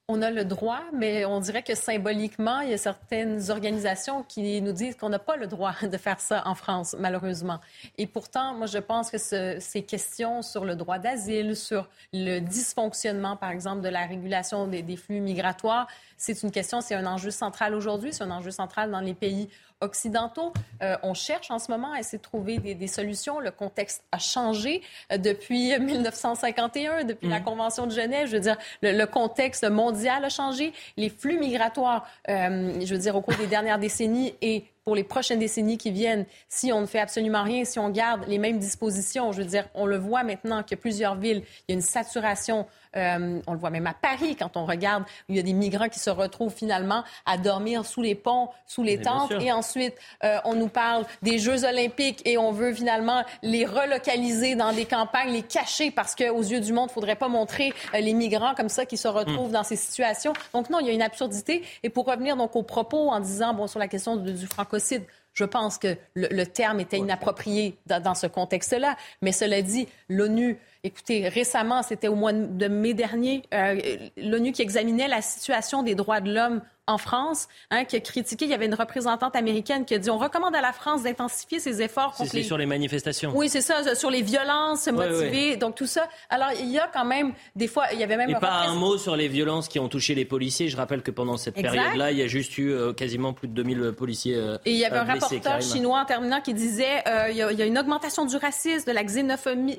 On a le droit, mais on dirait que symboliquement, il y a certaines organisations qui nous disent qu'on n'a pas le droit de faire ça en France, malheureusement. Et pourtant, moi, je pense que ces questions sur le droit d'asile, sur le dysfonctionnement, par exemple, de la régulation des, flux migratoires, c'est une question, c'est un enjeu central aujourd'hui, c'est un enjeu central dans les pays occidentaux. Euh, on cherche en ce moment à essayer de trouver des, solutions. Le contexte a changé euh, depuis 1951, depuis la mm. Convention de Genève. Je veux dire, le, contexte mondial a changé. Les flux migratoires, euh, je veux dire, au cours des dernières décennies et pour les prochaines décennies qui viennent, si on ne fait absolument rien, si on garde les mêmes dispositions, je veux dire, on le voit maintenant que plusieurs villes, il y a une saturation euh, on le voit même à Paris quand on regarde, il y a des migrants qui se retrouvent finalement à dormir sous les ponts, sous les tentes. Et ensuite, euh, on nous parle des Jeux olympiques et on veut finalement les relocaliser dans des campagnes, les cacher parce qu'aux yeux du monde, il ne faudrait pas montrer euh, les migrants comme ça qui se retrouvent hmm. dans ces situations. Donc non, il y a une absurdité. Et pour revenir donc aux propos en disant, bon, sur la question du francocide, je pense que le, terme était inapproprié dans ce contexte-là. Mais cela dit, l'ONU Écoutez, récemment, c'était au mois de mai dernier, euh, l'ONU qui examinait la situation des droits de l'homme en France, hein, qui a critiqué. Il y avait une représentante américaine qui a dit on recommande à la France d'intensifier ses efforts contre les... sur les manifestations. Oui, c'est ça, sur les violences motivées. Donc tout ça. Alors il y a quand même des fois, il y avait même. Et pas un mot sur les violences qui ont touché les policiers. Je rappelle que pendant cette période-là, il y a juste eu euh, quasiment plus de 2000 policiers. Euh, Et il y avait un rapporteur chinois en terminant qui disait euh, il, y a, une augmentation du racisme, de la xénophobie,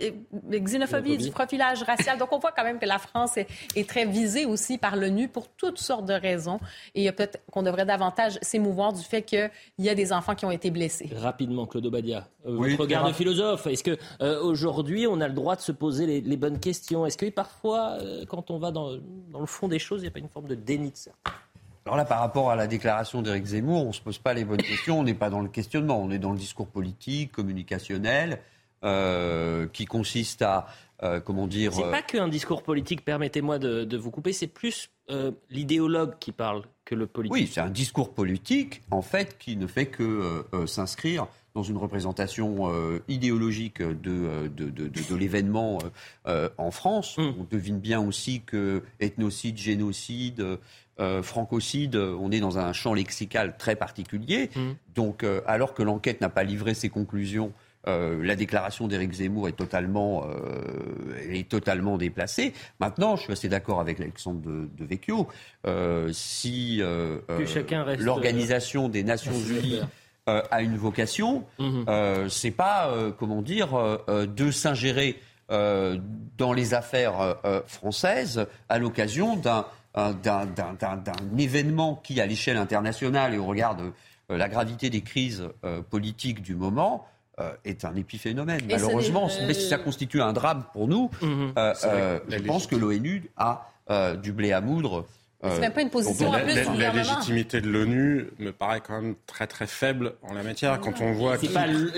xénophobie, du profilage racial. Donc on voit quand même que la France est, est très visée aussi par l'ONU pour toutes sortes de raisons. Et peut-être qu'on devrait davantage s'émouvoir du fait qu'il y a des enfants qui ont été blessés. Rapidement, Claude Obadia, euh, votre regard de philosophe, est-ce que euh, aujourd'hui on a le droit de se poser les, bonnes questions? Est-ce que parfois, euh, quand on va dans, le fond des choses, il n'y a pas une forme de déni de ça? Alors là, par rapport à la déclaration d'Éric Zemmour, on ne se pose pas les bonnes questions, on n'est pas dans le questionnement, on est dans le discours politique, communicationnel, qui consiste à comment dire. C'est pas qu'un discours politique, permettez-moi de, vous couper, c'est plus l'idéologue qui parle que le politique. Oui, c'est un discours politique, en fait, qui ne fait que s'inscrire dans une représentation idéologique de, de, de, l'événement en France. Hum. On devine bien aussi que ethnocide, génocide, euh, francocide, on est dans un champ lexical très particulier. Mmh. Donc, euh, alors que l'enquête n'a pas livré ses conclusions, euh, la déclaration d'Éric Zemmour est totalement, est totalement déplacée. Maintenant, je suis assez d'accord avec Alexandre de, de Vecchio. si l'Organisation des Nations Unies a une vocation, mmh. c'est pas, comment dire, de s'ingérer dans les affaires françaises à l'occasion d'un euh, d'un événement qui, à l'échelle internationale et au regard de euh, la gravité des crises euh, politiques du moment, est un épiphénomène. Malheureusement, mais si ça constitue un drame pour nous, mhm. je pense que l'ONU a du blé à moudre c'est euh, même pas une position la, la, légitimité de l'ONU me paraît quand même très très faible en la matière quand on voit.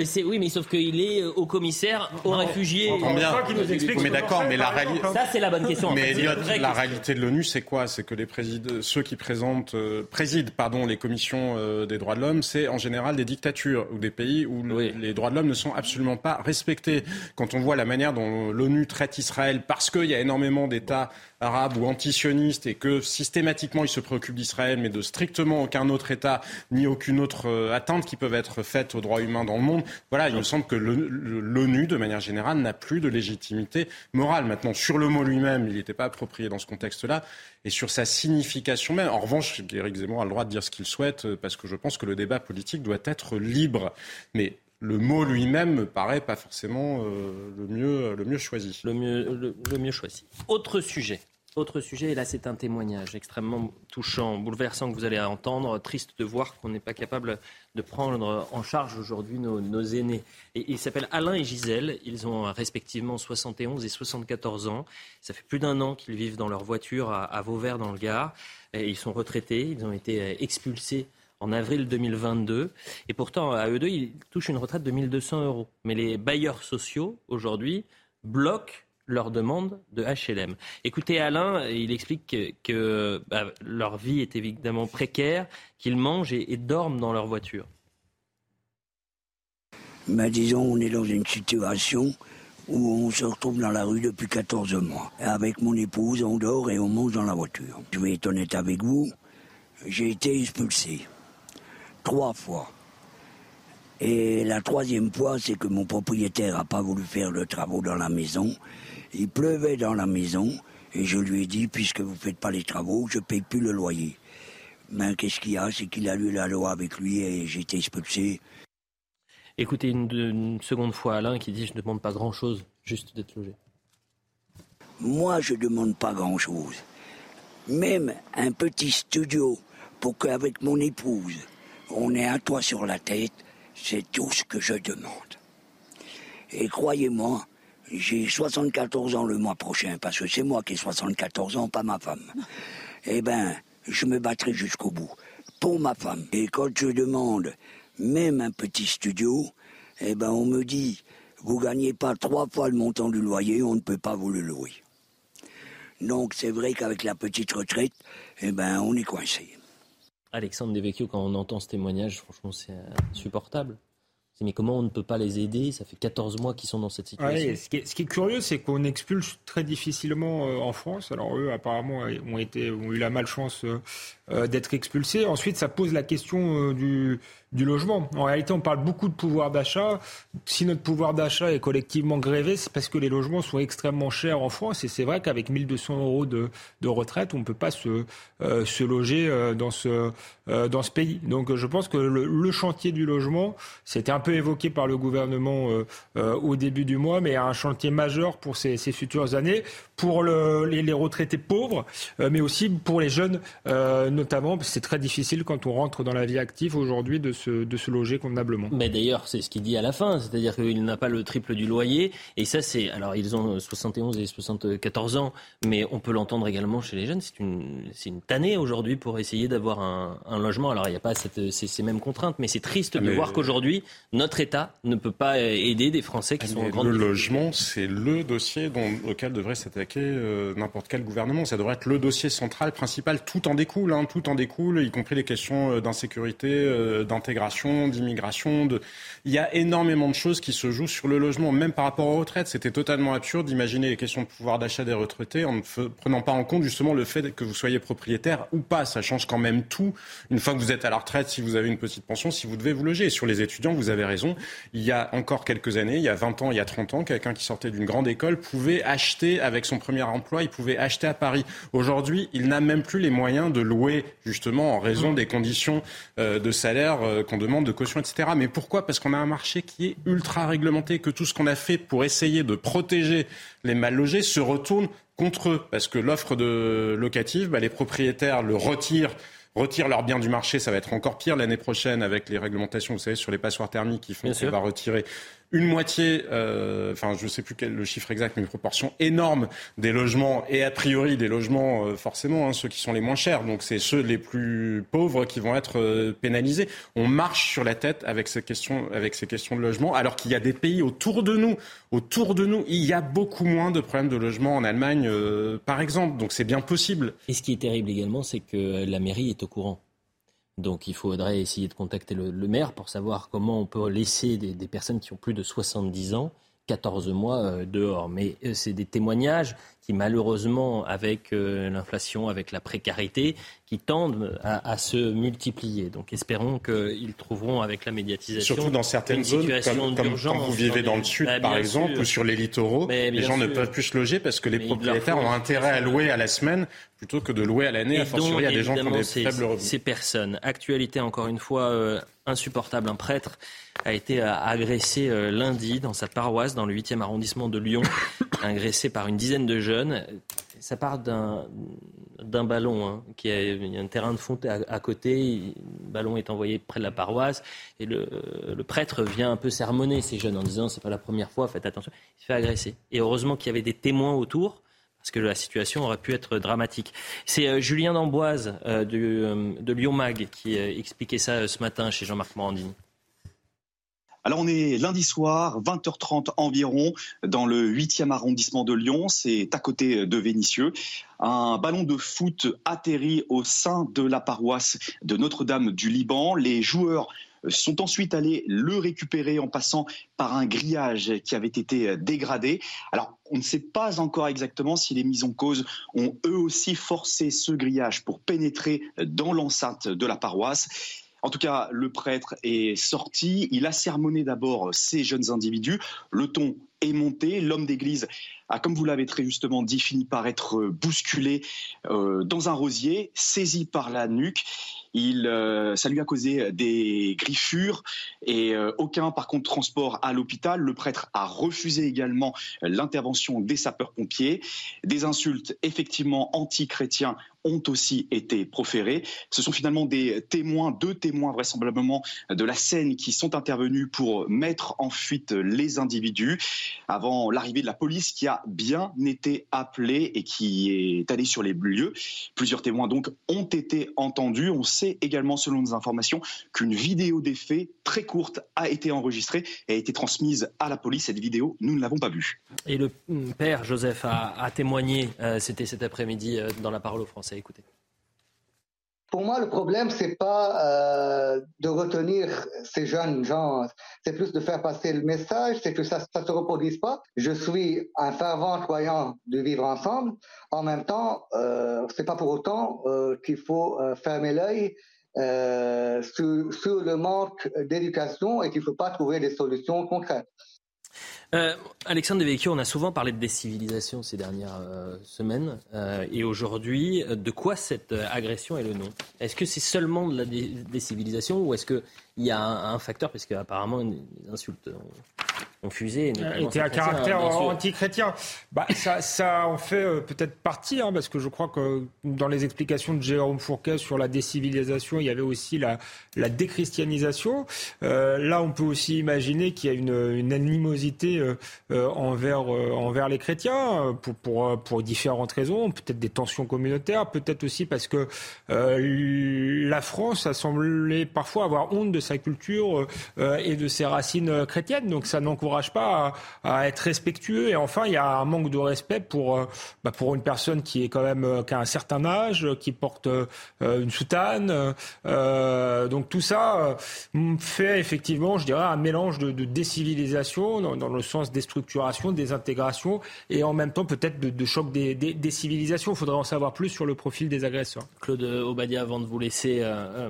C'est oui, mais sauf qu'il est au commissaire aux réfugiés. bien. mais d'accord, mais la réalité. Ça c'est la bonne question. Mais la réalité de l'ONU, c'est quoi? C'est que les ceux qui présentent, euh, président pardon, les commissions euh, des droits de l'homme, c'est en général des dictatures ou des pays où les droits de l'homme ne sont absolument pas respectés. Quand on voit la manière dont l'ONU traite Israël, parce qu'il y a énormément d'États arabes ou antisionistes et que systématiquement ils se préoccupent d'Israël, mais de strictement aucun autre État ni aucune autre euh, attente qui peuvent être faites aux droits humains dans le monde. Voilà, il me semble que l'ONU, de manière générale, n'a plus de légitimité morale. Maintenant, sur le mot lui-même, il n'était pas approprié dans ce contexte-là. Et sur sa signification même. En revanche, Éric Zemmour a le droit de dire ce qu'il souhaite, euh, parce que je pense que le débat politique doit être libre. Mais le mot lui-même me paraît pas forcément euh, le, mieux, le mieux choisi. Le mieux, le, mieux choisi. Autre sujet. Autre sujet, et là c'est un témoignage extrêmement touchant, bouleversant que vous allez entendre. Triste de voir qu'on n'est pas capable de prendre en charge aujourd'hui nos, aînés. Et, ils s'appellent Alain et Gisèle. Ils ont respectivement 71 et 74 ans. Ça fait plus d'un an qu'ils vivent dans leur voiture à, à Vauvert dans le Gard. Ils sont retraités. Ils ont été expulsés en avril 2022. Et pourtant, à eux deux, ils touchent une retraite de 1200 euros. Mais les bailleurs sociaux, aujourd'hui, bloquent leur demande de HLM. Écoutez Alain, il explique que, bah, leur vie est évidemment précaire, qu'ils mangent et, dorment dans leur voiture. Mais disons, on est dans une situation où on se retrouve dans la rue depuis 14 mois. Avec mon épouse, on dort et on mange dans la voiture. Je vais être honnête avec vous, j'ai été expulsé trois fois. Et la troisième fois, c'est que mon propriétaire n'a pas voulu faire le travaux dans la maison. Il pleuvait dans la maison et je lui ai dit, puisque vous ne faites pas les travaux, je ne paye plus le loyer. Mais qu'est-ce qu'il y a? C'est qu'il a lu la loi avec lui et j'ai été expulsé. Écoutez une, seconde fois Alain qui dit, je ne demande pas grand-chose, juste d'être logé. Moi, je ne demande pas grand-chose. Même un petit studio pour qu'avec mon épouse, on ait un toit sur la tête, c'est tout ce que je demande. Et croyez-moi, j'ai 74 ans le mois prochain, parce que c'est moi qui ai 74 ans, pas ma femme. Eh ben, je me battrai jusqu'au bout, pour ma femme. Et quand je demande même un petit studio, eh ben, on me dit, vous gagnez pas trois fois le montant du loyer, on ne peut pas vous le louer. Donc c'est vrai qu'avec la petite retraite, eh ben, on est coincé. Alexandre Devecchio, quand on entend ce témoignage, franchement, c'est insupportable. Mais comment on ne peut pas les aider? Ça fait 14 mois qu'ils sont dans cette situation. ce, qui est, curieux, c'est qu'on expulse très difficilement euh, en France. Alors eux, apparemment, ont, été, ont eu la malchance euh, euh, d'être expulsés. Ensuite, ça pose la question du, du logement. En réalité, on parle beaucoup de pouvoir d'achat. Si notre pouvoir d'achat est collectivement grévé, c'est parce que les logements sont extrêmement chers en France. Et c'est vrai qu'avec 1200 euros de, de, retraite, on ne peut pas se, euh, se loger euh, dans, ce, euh, dans ce pays. Donc je pense que le, chantier du logement, c'était un peu évoqué par le gouvernement au début du mois, mais un chantier majeur pour ces, ces futures années, pour le, les, les, retraités pauvres, mais aussi pour les jeunes notamment. C'est très difficile quand on rentre dans la vie active aujourd'hui de de se loger convenablement. Mais d'ailleurs, c'est ce qu'il dit à la fin, c'est-à-dire qu'il n'a pas le triple du loyer. Et ça, c'est. Alors, ils ont 71 et 74 ans, mais on peut l'entendre également chez les jeunes. C'est une, c'est une tannée aujourd'hui pour essayer d'avoir un, logement. Alors, il n'y a pas cette, ces, mêmes contraintes, mais c'est triste de voir qu'aujourd'hui, notre État ne peut pas aider des Français qui sont en grande Le logement, c'est le dossier dont, auquel devrait s'attaquer euh, n'importe quel gouvernement. Ça devrait être le dossier central, principal. Tout en découle, hein, tout en découle, y compris les questions euh, d'insécurité, euh, d'intégration, d'immigration. De... Il y a énormément de choses qui se jouent sur le logement, même par rapport aux retraites. C'était totalement absurde d'imaginer les questions de pouvoir d'achat des retraités en ne prenant pas en compte justement le fait que vous soyez propriétaire ou pas. Ça change quand même tout. Une fois que vous êtes à la retraite, si vous avez une petite pension, si vous devez vous loger. Et sur les étudiants, vous avez raison. Il y a encore quelques années, il y a 20 ans, il y a 30 ans, quelqu'un qui sortait d'une grande école pouvait acheter avec son premier emploi, il pouvait acheter à Paris. Aujourd'hui, il n'a même plus les moyens de louer, justement, en raison des conditions euh, de salaire euh, qu'on demande, de caution, etc. Mais pourquoi? Parce qu'on a un marché qui est ultra réglementé, que tout ce qu'on a fait pour essayer de protéger les mal logés se retourne contre eux. Parce que l'offre de locative, bah, les propriétaires le retirent retirent leurs biens du marché. Ça va être encore pire l'année prochaine avec les réglementations, vous savez, sur les passoires thermiques qui font qu'on va retirer une moitié, euh, enfin je ne sais plus quel le chiffre exact, mais une proportion énorme des logements et a priori des logements euh, forcément hein, ceux qui sont les moins chers. Donc c'est ceux les plus pauvres qui vont être euh, pénalisés. On marche sur la tête avec ces questions, avec ces questions de logement, alors qu'il y a des pays autour de nous, autour de nous, il y a beaucoup moins de problèmes de logement en Allemagne, par exemple. Donc c'est bien possible. Et ce qui est terrible également, c'est que la mairie est au courant. Donc il faudrait essayer de contacter le, maire pour savoir comment on peut laisser des, personnes qui ont plus de 70 ans 14 mois euh, dehors. Mais euh, c'est des témoignages qui, malheureusement, avec euh, l'inflation, avec la précarité, qui tendent à, se multiplier. Donc espérons qu'ils trouveront avec la médiatisation. Surtout dans certaines zones, comme, comme quand vous vivez dans le sud, bah, par exemple, ou sur les littoraux, les gens ne peuvent plus se loger parce que les propriétaires ont intérêt à louer à la semaine plutôt que de louer à l'année. À fortiori, il y a des gens qui ont des faibles revenus. Ces personnes. Actualité, encore une fois, insupportable. Un prêtre a été euh, agressé euh, lundi dans sa paroisse, dans le 8e arrondissement de Lyon, agressé par une dizaine de jeunes. Ça part d'un ballon, hein, qui a, il y a un terrain de fond à, côté, le ballon est envoyé près de la paroisse, et le, prêtre vient un peu sermonner ces jeunes en disant c'est pas la première fois, faites attention. Il se fait agresser. Et heureusement qu'il y avait des témoins autour, parce que la situation aurait pu être dramatique. C'est euh, Julien D'Amboise de, de Lyon Mag qui expliquait ça ce matin chez Jean-Marc Morandini. Alors on est lundi soir, 20h30 environ, dans le 8e arrondissement de Lyon, c'est à côté de Vénissieux. Un ballon de foot atterrit au sein de la paroisse de Notre-Dame du Liban. Les joueurs sont ensuite allés le récupérer en passant par un grillage qui avait été dégradé. Alors, on ne sait pas encore exactement si les mises en cause ont eux aussi forcé ce grillage pour pénétrer dans l'enceinte de la paroisse. En tout cas, le prêtre est sorti. Il a sermonné d'abord ces jeunes individus. Le ton est monté. L'homme d'église a, comme vous l'avez très justement dit, fini par être bousculé euh, dans un rosier, saisi par la nuque. Il, euh, ça lui a causé des griffures et euh, aucun, par contre, transport à l'hôpital. Le prêtre a refusé également l'intervention des sapeurs-pompiers. Des insultes effectivement anti-chrétiens ont aussi été proférées. Ce sont finalement des témoins, deux témoins vraisemblablement de la scène qui sont intervenus pour mettre en fuite les individus avant l'arrivée de la police qui a bien été appelée et qui est allée sur les lieux. Plusieurs témoins donc ont été entendus. On sait également, selon nos informations, qu'une vidéo des faits très courte a été enregistrée et a été transmise à la police. Cette vidéo, nous ne l'avons pas vue. Et le père Joseph a, témoigné, euh, c'était cet après-midi euh, dans la parole aux Français. Écoutez. Pour moi, le problème, c'est pas euh, de retenir ces jeunes gens, c'est plus de faire passer le message, c'est que ça ne se reproduise pas. Je suis un fervent croyant de vivre ensemble. En même temps, euh, c'est pas pour autant euh, qu'il faut euh, fermer l'œil euh, sur, sur, le manque d'éducation et qu'il faut pas trouver des solutions concrètes. Euh, Alexandre Devecchio, on a souvent parlé de décivilisation ces dernières euh, semaines. Euh, et aujourd'hui, de quoi cette agression est le nom? Est-ce que c'est seulement de la décivilisation ou est-ce qu'il y a un, facteur, parce qu'apparemment, les insultes ont fusé. Était à caractère anti-chrétien. Bah, ça, ça en fait euh, peut-être partie, hein, parce que je crois que dans les explications de Jérôme Fourquet sur la décivilisation, il y avait aussi la, la déchristianisation. Euh, là, on peut aussi imaginer qu'il y a une, une animosité envers, envers les chrétiens pour, pour, pour différentes raisons, peut-être des tensions communautaires, peut-être aussi parce que la France a semblé parfois avoir honte de sa culture et de ses racines chrétiennes, donc ça n'encourage pas à, être respectueux. Et enfin, il y a un manque de respect pour, bah, pour une personne qui est quand même qui a un certain âge, qui porte une soutane. donc tout ça fait effectivement, je dirais, un mélange de, décivilisation dans, le sens déstructuration, désintégration et en même temps peut-être de, choc des, civilisations. Il faudrait en savoir plus sur le profil des agresseurs. Claude Obadia, avant de vous laisser, euh, euh,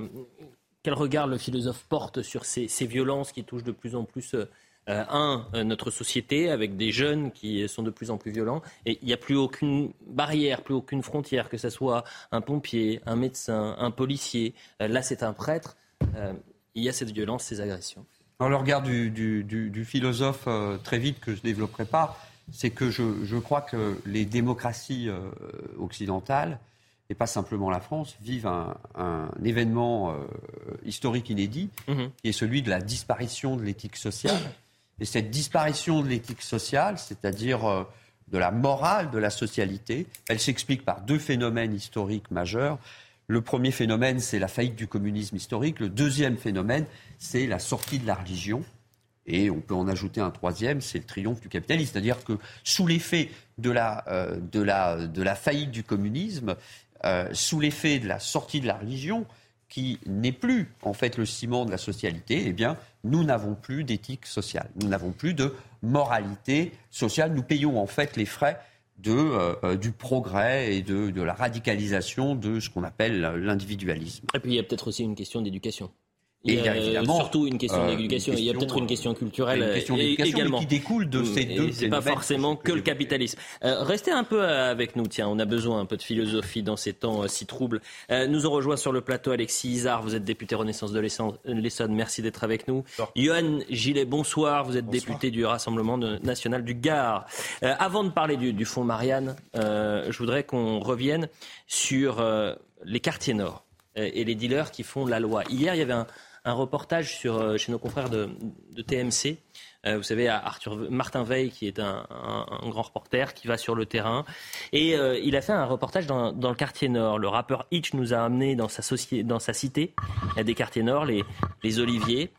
quel regard le philosophe porte sur ces, violences qui touchent de plus en plus euh, un, notre société, avec des jeunes qui sont de plus en plus violents. Et il n'y a plus aucune barrière, plus aucune frontière, que ce soit un pompier, un médecin, un policier. là, c'est un prêtre il y a cette violence, ces agressions. Dans le regard du, philosophe, euh, très vite, que je ne développerai pas, c'est que je, crois que les démocraties euh, occidentales, et pas simplement la France, vivent un, événement euh, historique inédit, mhm. qui est celui de la disparition de l'éthique sociale. Et cette disparition de l'éthique sociale, c'est-à-dire de la morale de la socialité, elle s'explique par deux phénomènes historiques majeurs. Le premier phénomène, c'est la faillite du communisme historique. Le deuxième phénomène, c'est la sortie de la religion. Et on peut en ajouter un troisième, c'est le triomphe du capitalisme. C'est-à-dire que sous l'effet de la, euh, de, la, de la faillite du communisme, euh, sous l'effet de la sortie de la religion, qui n'est plus en fait le ciment de la socialité, eh bien, nous n'avons plus d'éthique sociale, nous n'avons plus de moralité sociale. Nous payons en fait les frais euh, euh, du progrès et de, de la radicalisation de ce qu'on appelle l'individualisme. Et puis il y a peut-être aussi une question d'éducation. Il y a évidemment, surtout une question euh, d'éducation. Il y a peut-être une question culturelle une question également qui découle de ces deux. C'est pas forcément que le capitalisme. Euh, restez un peu avec nous. Tiens, on a besoin un peu de philosophie dans ces temps si troubles. nous ont rejoint sur le plateau Alexis Isard. Vous êtes député Renaissance de l'Essonne. Merci d'être avec nous. Johan Gillet, bonsoir. Vous êtes député du Rassemblement national du Gard. avant de parler du, du fonds Marianne, je voudrais qu'on revienne sur les quartiers nord et les dealers qui font la loi. Hier, il y avait un un reportage sur, euh, chez nos confrères de, TMC. Euh, vous savez, Arthur Martin Veil, qui est un, grand reporter, qui va sur le terrain. Et euh, il a fait un reportage dans, le quartier nord. Le rappeur Hitch nous a amené dans sa, dans sa cité, des quartiers nord, les, les Oliviers.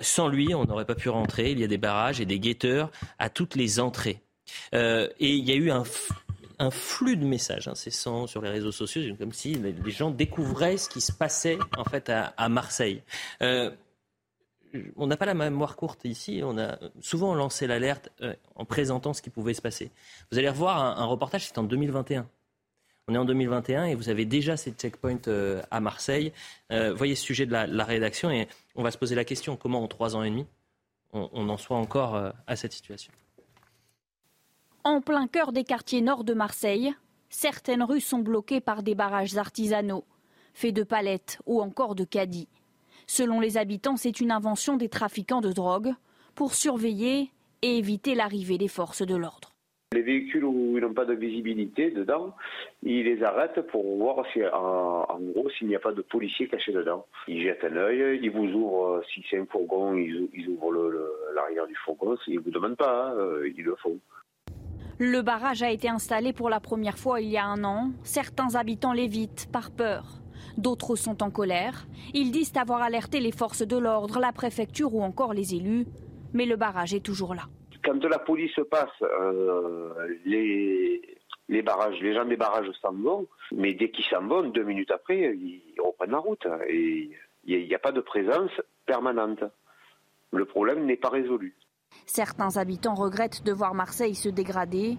sans lui, on n'aurait pas pu rentrer. Il y a des barrages et des guetteurs à toutes les entrées. et il y a eu un, un flux de messages incessants sur les réseaux sociaux, comme si les gens découvraient ce qui se passait en fait à, Marseille. Euh, on n'a pas la mémoire courte ici. On a souvent lancé l'alerte euh, en présentant ce qui pouvait se passer. Vous allez revoir un, reportage, c'est en 2021. On est en 2021 et vous avez déjà ces checkpoints euh, à Marseille. voyez ce sujet de la, rédaction et on va se poser la question comment en trois ans et demi on en soit encore à cette situation? En plein cœur des quartiers nord de Marseille, certaines rues sont bloquées par des barrages artisanaux, faits de palettes ou encore de caddies. Selon les habitants, c'est une invention des trafiquants de drogue pour surveiller et éviter l'arrivée des forces de l'ordre. Les véhicules où ils n'ont pas de visibilité dedans, ils les arrêtent pour voir si, en, gros s'il n'y a pas de policiers cachés dedans. Ils jettent un œil, ils vous ouvrent, si c'est un fourgon, ils, ouvrent l'arrière du fourgon. Ils ne vous demandent pas, hein, ils le font. Le barrage a été installé pour la première fois il y a un an. Certains habitants l'évitent par peur. D'autres sont en colère. Ils disent avoir alerté les forces de l'ordre, la préfecture ou encore les élus. Mais le barrage est toujours là. Quand la police passe, euh, les, gens des barrages s'en vont. Mais dès qu'ils s'en vont, deux minutes après, ils reprennent la route. Il n'y a pas de présence permanente. Le problème n'est pas résolu. Certains habitants regrettent de voir Marseille se dégrader.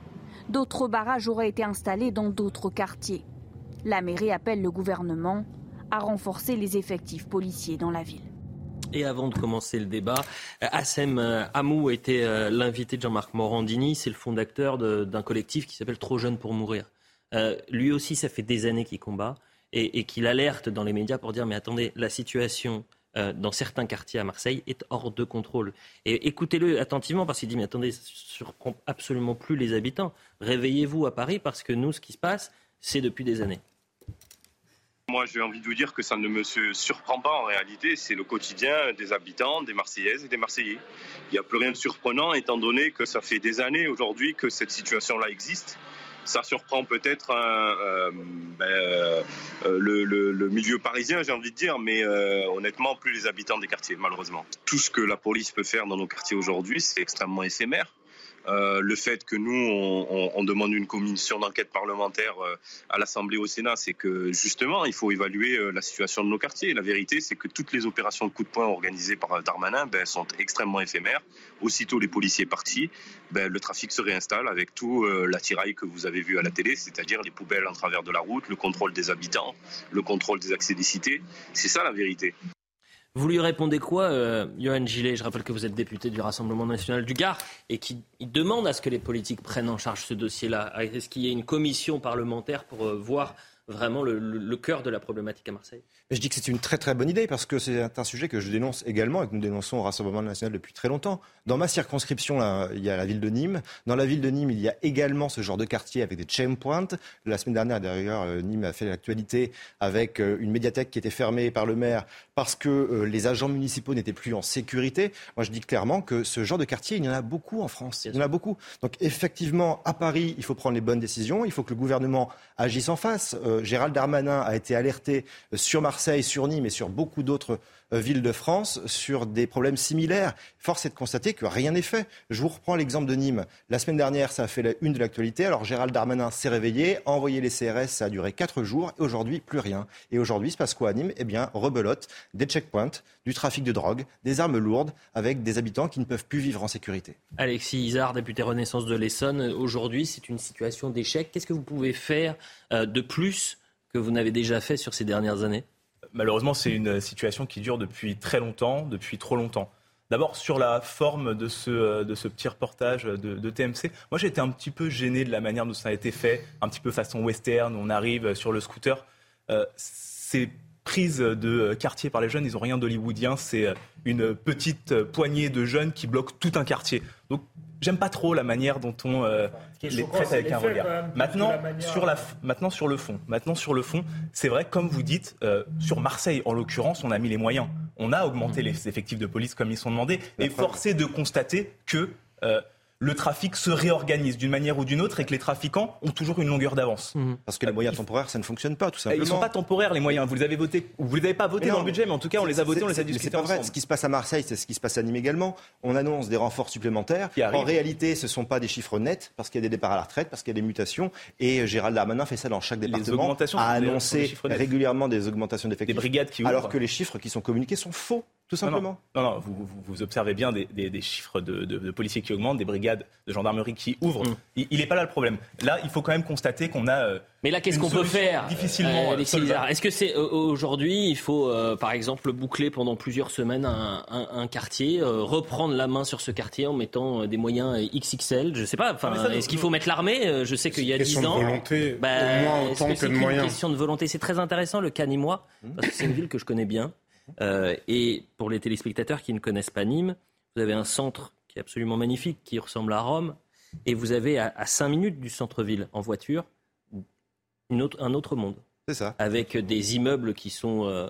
D'autres barrages auraient été installés dans d'autres quartiers. La mairie appelle le gouvernement à renforcer les effectifs policiers dans la ville. Et avant de commencer le débat, Assem Amou était euh, l'invité de Jean-Marc Morandini. C'est le fondateur d'un collectif qui s'appelle Trop jeune pour mourir. Euh, lui aussi, ça fait des années qu'il combat et qu'il alerte dans les médias pour dire mais attendez, la situation euh, dans certains quartiers à Marseille est hors de contrôle. Et écoutez-le attentivement parce qu'il dit mais attendez, ça ne surprend absolument plus les habitants. Réveillez-vous à Paris parce que nous, ce qui se passe, c'est depuis des années. moi j'ai envie de vous dire que ça ne me surprend pas en réalité, c'est le quotidien des habitants, des Marseillaises et des Marseillais. Il n'y a plus rien de surprenant étant donné que ça fait des années aujourd'hui que cette situation-là existe. Ça surprend peut-être euh, ben, euh, le, milieu parisien, j'ai envie de dire, mais euh, honnêtement, plus les habitants des quartiers, malheureusement. Tout ce que la police peut faire dans nos quartiers aujourd'hui, c'est extrêmement éphémère. Euh, le fait que nous, on, demande une commission d'enquête parlementaire euh, à l'Assemblée au Sénat, c'est que justement, il faut évaluer euh, la situation de nos quartiers. La vérité, c'est que toutes les opérations de coup de poing organisées par Darmanin ben, sont extrêmement éphémères. Aussitôt les policiers partis, ben, le trafic se réinstalle avec tout l'attirail que vous avez vu à la télé, c'est-à-dire les poubelles en travers de la route, le contrôle des habitants, le contrôle des accès des cités. C'est ça la vérité. Vous lui répondez quoi, euh, Johan Gillet? Je rappelle que vous êtes député du Rassemblement national du Gard et qui demande à ce que les politiques prennent en charge ce dossier-là. Est-ce qu'il y a une commission parlementaire pour euh, voir vraiment le, cœur de la problématique à Marseille je dis que c'est une très très bonne idée parce que c'est un sujet que je dénonce également et que nous dénonçons au Rassemblement national depuis très longtemps. Dans ma circonscription, là, il y a la ville de Nîmes. Dans la ville de Nîmes, il y a également ce genre de quartier avec des checkpoints. La semaine dernière, d'ailleurs, euh, Nîmes a fait l'actualité avec euh, une médiathèque qui était fermée par le maire parce que euh, les agents municipaux n'étaient plus en sécurité. Moi, je dis clairement que ce genre de quartier, il y en a beaucoup en France. Il y en a beaucoup. Donc, effectivement, à Paris, il faut prendre les bonnes décisions. Il faut que le gouvernement agisse en face. Gérald Darmanin a été alerté sur Marseille sur Nîmes et sur beaucoup d'autres euh, villes de France sur des problèmes similaires. Force est de constater que rien n'est fait. Je vous reprends l'exemple de Nîmes. La semaine dernière, ça a fait la une de l'actualité. Alors Gérald Darmanin s'est réveillé, a envoyé les CRS, ça a duré quatre jours et aujourd'hui plus rien. Et aujourd'hui, se passe quoi à Nîmes? Eh bien, rebelote, des checkpoints, du trafic de drogue, des armes lourdes avec des habitants qui ne peuvent plus vivre en sécurité. Alexis Isard, député Renaissance de l'Essonne, aujourd'hui c'est une situation d'échec. Qu'est-ce que vous pouvez faire euh, de plus que vous n'avez déjà fait sur ces dernières années? Malheureusement, c'est une situation qui dure depuis très longtemps, depuis trop longtemps. D'abord, sur la forme de ce, de ce petit reportage de, TMC, moi j'ai été un petit peu gêné de la manière dont ça a été fait, un petit peu façon western, on arrive sur le scooter. Euh, ces prises de quartier par les jeunes, ils n'ont rien d'hollywoodien, c'est une petite poignée de jeunes qui bloquent tout un quartier. Donc j'aime pas trop la manière dont on euh, les traite avec un regard. Maintenant sur, la, maintenant, sur le fond, maintenant sur le fond, c'est vrai, comme vous dites, euh, sur Marseille, en l'occurrence, on a mis les moyens. On a augmenté mmh. les effectifs de police comme ils sont demandés, et forcé de constater que euh, le trafic se réorganise d'une manière ou d'une autre et que les trafiquants ont toujours une longueur d'avance. Mhm. Parce que les moyens temporaires, ça ne fonctionne pas, tout simplement. Ils ne sont pas temporaires, les moyens. Vous les avez votés, vous les avez pas votés dans le budget, mais en tout cas, on les a votés, on les a discutés. C'est pas vrai. Ce qui se passe à Marseille, c'est ce qui se passe à Nîmes également. On annonce des renforts supplémentaires. En réalité, ce ne sont pas des chiffres nets, parce qu'il y a des départs à la retraite, parce qu'il y a des mutations. Et Gérald Darmanin fait ça dans chaque département, a annoncé régulièrement des augmentations d'effectifs. Des brigades qui Alors que les chiffres qui sont communiqués sont faux tout simplement. Non, non, vous, observez bien des, chiffres de, policiers qui augmentent, des brigades de gendarmerie qui ouvrent. Mm. Il n'est pas là le problème. Là, il faut quand même constater qu'on a. Euh, Mais là, qu'est-ce qu'on peut faire Difficilement. Euh, Est-ce que c'est euh, aujourd'hui, il faut, par exemple, boucler pendant plusieurs semaines un, quartier, reprendre la main sur ce quartier en mettant des moyens XXL Je ne sais pas. Enfin, est-ce qu'il faut mettre l'armée Je sais qu'il y a 10 ans. De volonté, bah, moins autant que, de moyens. C'est une question de volonté? C'est très intéressant le Canimois, parce que c'est une ville que je connais bien. Euh, et pour les téléspectateurs qui ne connaissent pas Nîmes, vous avez un centre qui est absolument magnifique, qui ressemble à Rome, et vous avez à, 5 minutes du centre-ville en voiture un autre monde. C'est ça. Avec des immeubles qui sont euh,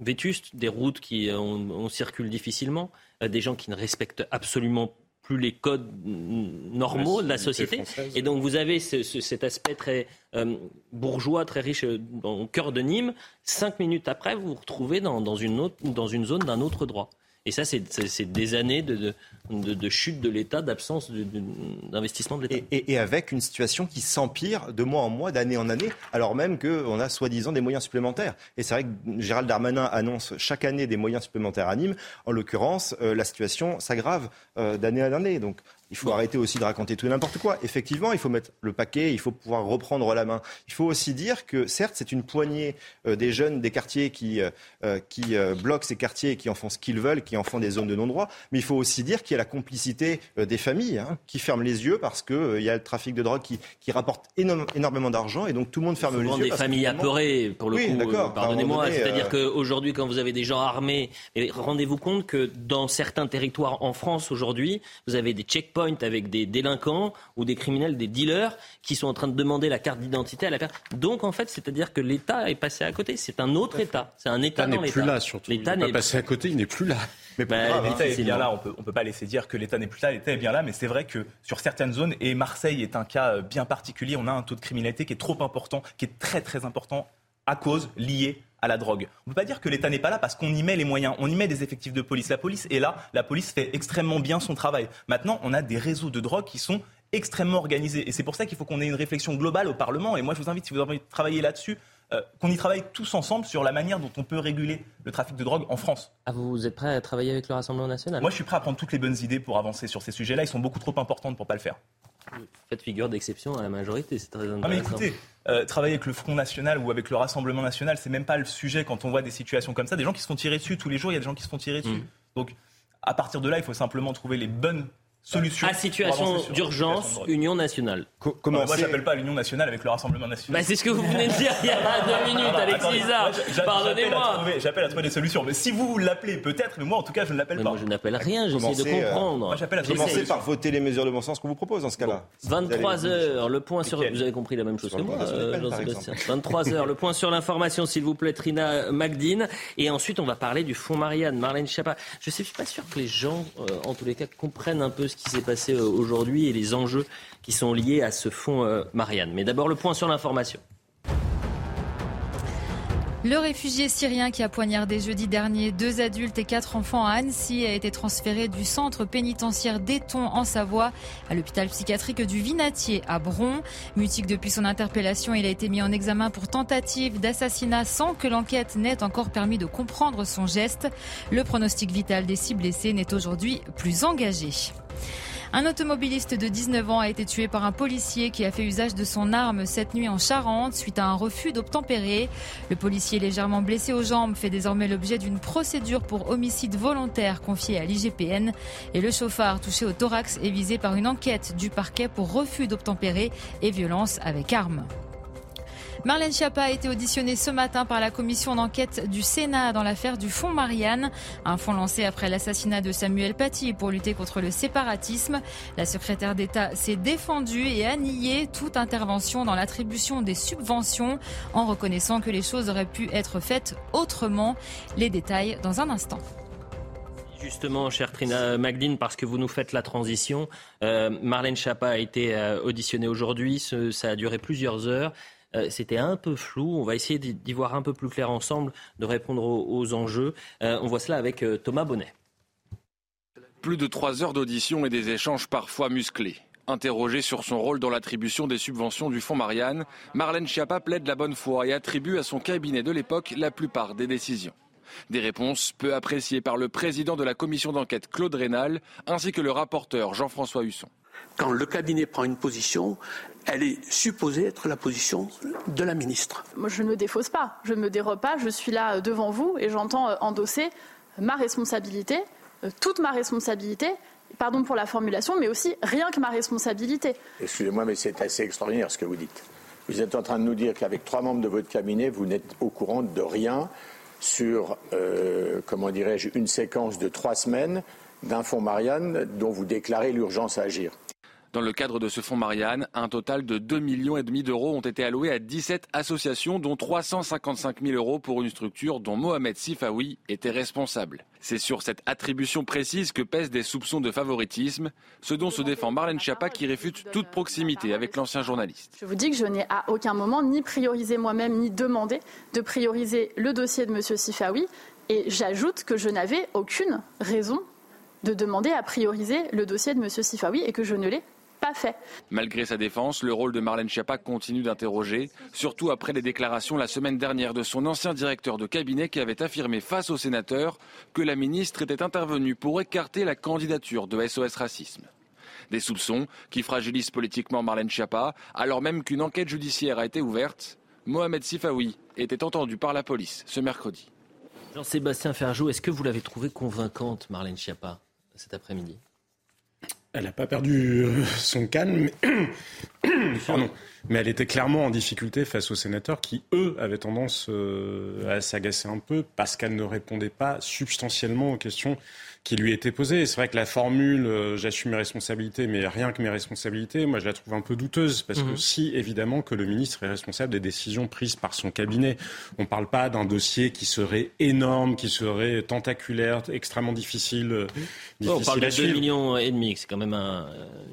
vétustes, des routes qui on, circule difficilement, euh, des gens qui ne respectent absolument plus les codes normaux de la société. Et donc vous avez cet aspect très euh, bourgeois, très riche euh, au cœur de Nîmes. Cinq minutes après, vous vous retrouvez dans, une, autre, dans une zone d'un autre droit. Et ça, c'est des années de, chute de l'État, d'absence d'investissement de, l'État. Et, avec une situation qui s'empire de mois en mois, d'année en année, alors même qu'on a soi-disant des moyens supplémentaires. Et c'est vrai que Gérald Darmanin annonce chaque année des moyens supplémentaires à Nîmes. En l'occurrence, euh, la situation s'aggrave euh, d'année en année. Donc il faut arrêter aussi de raconter tout et n'importe quoi. Effectivement, il faut mettre le paquet, il faut pouvoir reprendre la main. Il faut aussi dire que, certes, c'est une poignée euh, des jeunes des quartiers qui, euh, euh, qui bloquent ces quartiers et qui en font ce qu'ils veulent, qui en font des zones de non-droit. Mais il faut aussi dire qu'il y a la complicité des familles hein, qui ferment les yeux parce qu'il y a le trafic de drogue qui, qui rapporte énormément d'argent et donc tout le monde ferme les yeux. des familles apeurées, pour le coup. Pardonnez-moi. C'est-à-dire qu'aujourd'hui, quand vous avez des gens armés, rendez-vous compte que dans certains territoires en France aujourd'hui, vous avez des check checkpoint avec des délinquants ou des criminels, des dealers qui sont en train de demander la carte d'identité à la personne. Donc en fait, c'est-à-dire que l'État est passé à côté. C'est un autre État. C'est un État dans l'État. L'État n'est plus là surtout. L'État n'est pas passé à côté. Il n'est plus là. Mais bah, l'État est bien là, on peut, ne peut pas laisser dire que l'État n'est plus là, l'État est bien là, mais c'est vrai que sur certaines zones, et Marseille est un cas euh, bien particulier, on a un taux de criminalité qui est trop important, qui est très très important à cause, lié à la drogue. On ne peut pas dire que l'État n'est pas là parce qu'on y met les moyens, on y met des effectifs de police. La police est là, la police fait extrêmement bien son travail. Maintenant, on a des réseaux de drogue qui sont extrêmement organisés. Et c'est pour ça qu'il faut qu'on ait une réflexion globale au Parlement. Et moi, je vous invite, si vous avez envie de travailler là-dessus, euh, qu'on y travaille tous ensemble sur la manière dont on peut réguler le trafic de drogue en France. Ah, vous êtes prêt à travailler avec le Rassemblement national? Moi, je suis prêt à prendre toutes les bonnes idées pour avancer sur ces sujets-là. Ils sont beaucoup trop importantes pour ne pas le faire. Faites figure d'exception à la majorité, c'est très intéressant. Ah mais écoutez, euh, travailler avec le Front National ou avec le Rassemblement National, c'est même pas le sujet quand on voit des situations comme ça. Des gens qui se font tirer dessus tous les jours, il y a des gens qui se font tirer dessus. Mm. Donc, à partir de là, il faut simplement trouver les bonnes Solution. À situation d'urgence, Union nationale. comment moi, j'appelle pas l'Union nationale avec le Rassemblement national. Bah, c'est ce que vous venez de dire il y a deux minutes, Alexis. Pardonnez-moi. J'appelle à trouver des solutions. Mais si vous l'appelez, peut-être, mais moi, en tout cas, je ne l'appelle pas. Moi, je n'appelle rien, j'essaie de euh, comprendre. moi, j'appelle à Commencez par voter les mesures de bon sens qu'on vous propose dans ce cas-là. 23 heures, le point sur. Vous avez compris la même chose que moi, euh, Jean-Sébastien. 23 heures, le point sur l'information, s'il vous plaît, Trina Magdine. Et ensuite, on va parler du Fonds Marianne, Marlène Schiappa. Je ne suis pas sûr que les gens, euh, en tous les cas, comprennent un peu ce qui s'est passé aujourd'hui et les enjeux qui sont liés à ce fonds euh, Marianne. Mais d'abord, le point sur l'information. Le réfugié syrien qui a poignardé jeudi dernier deux adultes et quatre enfants à Annecy a été transféré du centre pénitentiaire d'Eton en Savoie à l'hôpital psychiatrique du Vinatier à Bron. Mutique depuis son interpellation, il a été mis en examen pour tentative d'assassinat sans que l'enquête n'ait encore permis de comprendre son geste. Le pronostic vital des six blessés n'est aujourd'hui plus engagé. Un automobiliste de 19 ans a été tué par un policier qui a fait usage de son arme cette nuit en Charente suite à un refus d'obtempérer. Le policier légèrement blessé aux jambes fait désormais l'objet d'une procédure pour homicide volontaire confiée à l'IGPN et le chauffard touché au thorax est visé par une enquête du parquet pour refus d'obtempérer et violence avec arme. Marlène Schiappa a été auditionnée ce matin par la commission d'enquête du Sénat dans l'affaire du fonds Marianne, un fonds lancé après l'assassinat de Samuel Paty pour lutter contre le séparatisme. La secrétaire d'État s'est défendue et a nié toute intervention dans l'attribution des subventions en reconnaissant que les choses auraient pu être faites autrement. Les détails dans un instant. Justement, chère Trina Magdine, parce que vous nous faites la transition, euh, Marlène Schiappa a été euh, auditionnée aujourd'hui. Ça a duré plusieurs heures. Euh, c'était un peu flou. On va essayer d'y voir un peu plus clair ensemble, de répondre aux, enjeux. Euh, on voit cela avec euh, Thomas Bonnet. Plus de trois heures d'audition et des échanges parfois musclés. Interrogée sur son rôle dans l'attribution des subventions du fonds Marianne, Marlène Schiappa plaide la bonne foi et attribue à son cabinet de l'époque la plupart des décisions. Des réponses peu appréciées par le président de la commission d'enquête Claude Rénal ainsi que le rapporteur Jean-François Husson. Quand le cabinet prend une position, elle est supposée être la position de la ministre. Moi, je ne me défausse pas, je ne me dérobe pas, je suis là euh, devant vous et j'entends euh, endosser ma responsabilité, euh, toute ma responsabilité, pardon pour la formulation, mais aussi rien que ma responsabilité. Excusez-moi, mais c'est assez extraordinaire ce que vous dites. Vous êtes en train de nous dire qu'avec trois membres de votre cabinet, vous n'êtes au courant de rien sur, comment dirais-je, une séquence de trois semaines d'un fonds Marianne dont vous déclarez l'urgence à agir. Dans le cadre de ce fonds Marianne, un total de 2,5 millions d'euros ont été alloués à 17 associations, dont 355 000 euros pour une structure dont Mohamed Sifawi était responsable. C'est sur cette attribution précise que pèsent des soupçons de favoritisme, ce dont se défend Marlène Schiappa qui réfute toute proximité avec l'ancien journaliste. Je vous dis que je n'ai à aucun moment ni priorisé moi-même ni demandé de prioriser le dossier de M. Sifawi. Et j'ajoute que je n'avais aucune raison de demander à prioriser le dossier de M. Sifawi et que je ne l'ai fait. Malgré sa défense, le rôle de Marlène Schiappa continue d'interroger, surtout après les déclarations la semaine dernière de son ancien directeur de cabinet qui avait affirmé face aux sénateurs que la ministre était intervenue pour écarter la candidature de SOS Racisme. Des soupçons qui fragilisent politiquement Marlène Schiappa, alors même qu'une enquête judiciaire a été ouverte. Mohamed Sifawi était entendu par la police ce mercredi. Jean-Sébastien Ferjou, est-ce que vous l'avez trouvée convaincante, Marlène Schiappa, cet après-midi? Elle n'a pas perdu euh, son calme. Pardon. Mais elle était clairement en difficulté face aux sénateurs qui, eux, avaient tendance euh, à s'agacer un peu parce qu'elle ne répondait pas substantiellement aux questions qui lui étaient posées. C'est vrai que la formule euh, j'assume mes responsabilités, mais rien que mes responsabilités, moi je la trouve un peu douteuse parce que mhm. si évidemment que le ministre est responsable des décisions prises par son cabinet, on ne parle pas d'un dossier qui serait énorme, qui serait tentaculaire, extrêmement difficile. Euh, difficile on parle de 2 millions et demi, c'est quand même un,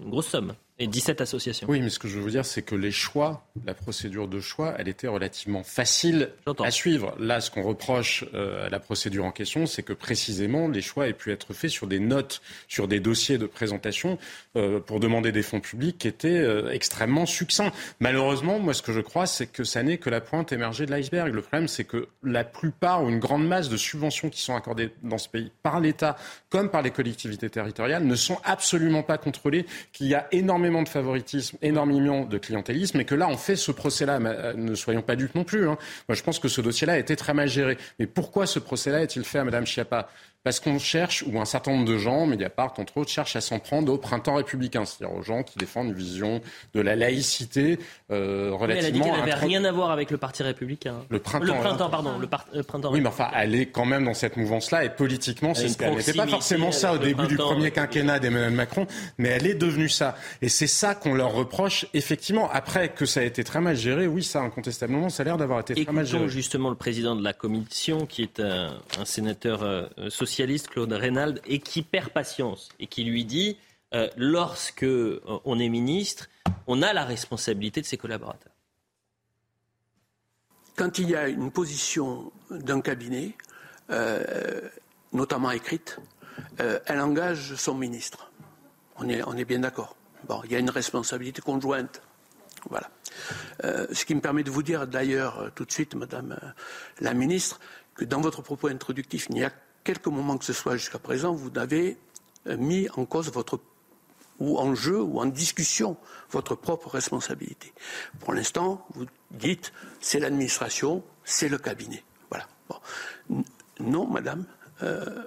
une grosse somme. Et 17 associations. Oui, mais ce que je veux vous dire, c'est que les choix, la procédure de choix, elle était relativement facile à suivre. Là, ce qu'on reproche euh, à la procédure en question, c'est que précisément, les choix aient pu être faits sur des notes, sur des dossiers de présentation euh, pour demander des fonds publics qui étaient euh, extrêmement succincts. Malheureusement, moi, ce que je crois, c'est que ça n'est que la pointe émergée de l'iceberg. Le problème, c'est que la plupart ou une grande masse de subventions qui sont accordées dans ce pays par l'État comme par les collectivités territoriales ne sont absolument pas contrôlées, qu'il y a énormément de favoritisme, énormément de clientélisme, et que là, on fait ce procès-là. Euh, ne soyons pas dupes non plus. Hein. Moi, je pense que ce dossier-là a été très mal géré. Mais pourquoi ce procès-là est-il fait à Mme Schiappa? Parce qu'on cherche, ou un certain nombre de gens, Mediapart entre autres, cherchent à s'en prendre au printemps républicain, c'est-à-dire aux gens qui défendent une vision de la laïcité euh, relativement. Mais elle a dit qu'elle n'avait rien à voir avec le parti républicain. Le printemps. Le printemps, pardon. Le, printemps. Oui, mais enfin, elle est quand même dans cette mouvance-là, et politiquement, c'est ce qu'elle n'était pas forcément ça au début du premier quinquennat d'Emmanuel Macron, mais elle est devenue ça. Et c'est ça qu'on leur reproche, effectivement. Après que ça a été très mal géré, oui, ça, incontestablement, ça a l'air d'avoir été très mal géré. justement le président de la commission, qui est un, sénateur euh, socialiste, Claude Reynald, et qui perd patience et qui lui dit euh, lorsque euh, on est ministre, on a la responsabilité de ses collaborateurs. Quand il y a une position d'un cabinet, euh, notamment écrite, elle engage son ministre. On est, on est bien d'accord. Bon, il y a une responsabilité conjointe. Voilà. ce qui me permet de vous dire d'ailleurs tout de suite, Madame la Ministre, que dans votre propos introductif, il n'y a quelques moments que ce soit jusqu'à présent, vous n'avez euh, mis en cause votre ou en jeu ou en discussion votre propre responsabilité. Pour l'instant, vous dites c'est l'administration, c'est le cabinet. Voilà. Non, madame. Euh,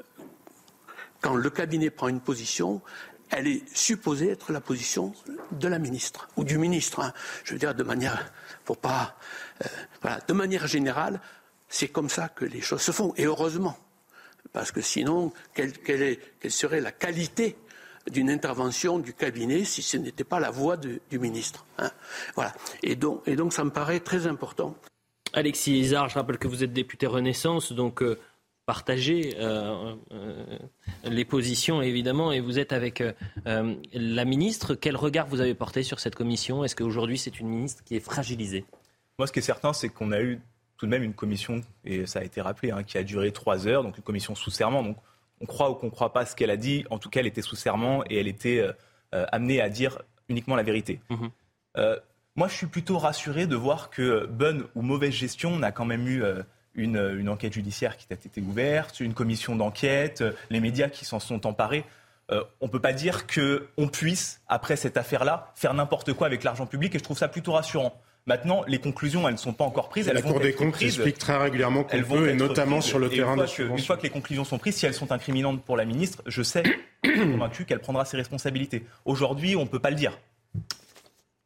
quand le cabinet prend une position, elle est supposée être la position de la ministre ou du ministre. Hein. Je veux dire de manière, pour pas, euh, voilà, de manière générale, c'est comme ça que les choses se font. Et heureusement, parce que sinon, quelle, serait la qualité d'une intervention du cabinet si ce n'était pas la voix du ministre hein Voilà. Et donc, et donc, ça me paraît très important. Alexis Isard, je rappelle que vous êtes député Renaissance, donc euh, partagez euh, euh, les positions évidemment, et vous êtes avec la ministre. Quel regard vous avez porté sur cette commission? Est-ce qu'aujourd'hui c'est une ministre qui est fragilisée? Moi, ce qui est certain, c'est qu'on a eu tout de même une commission, et ça a été rappelé, hein, qui a duré trois heures, donc une commission sous serment. Donc on croit ou qu'on ne croit pas ce qu'elle a dit. En tout cas, elle était sous serment et elle était euh, euh, amenée à dire uniquement la vérité. Mhm. Euh, moi, je suis plutôt rassuré de voir que bonne ou mauvaise gestion, on a quand même eu une, enquête judiciaire qui a été ouverte, une commission d'enquête, les médias qui s'en sont emparés. on ne peut pas dire qu'on puisse, après cette affaire-là, faire n'importe quoi avec l'argent public et je trouve ça plutôt rassurant. Maintenant, les conclusions, elles ne sont pas encore prises. la Cour des comptes explique très régulièrement qu'on peut, et notamment sur le terrain de Une fois que les conclusions sont prises, si elles sont incriminantes pour la ministre, je sais, je suis convaincu qu'elle prendra ses responsabilités. Aujourd'hui, on ne peut pas le dire.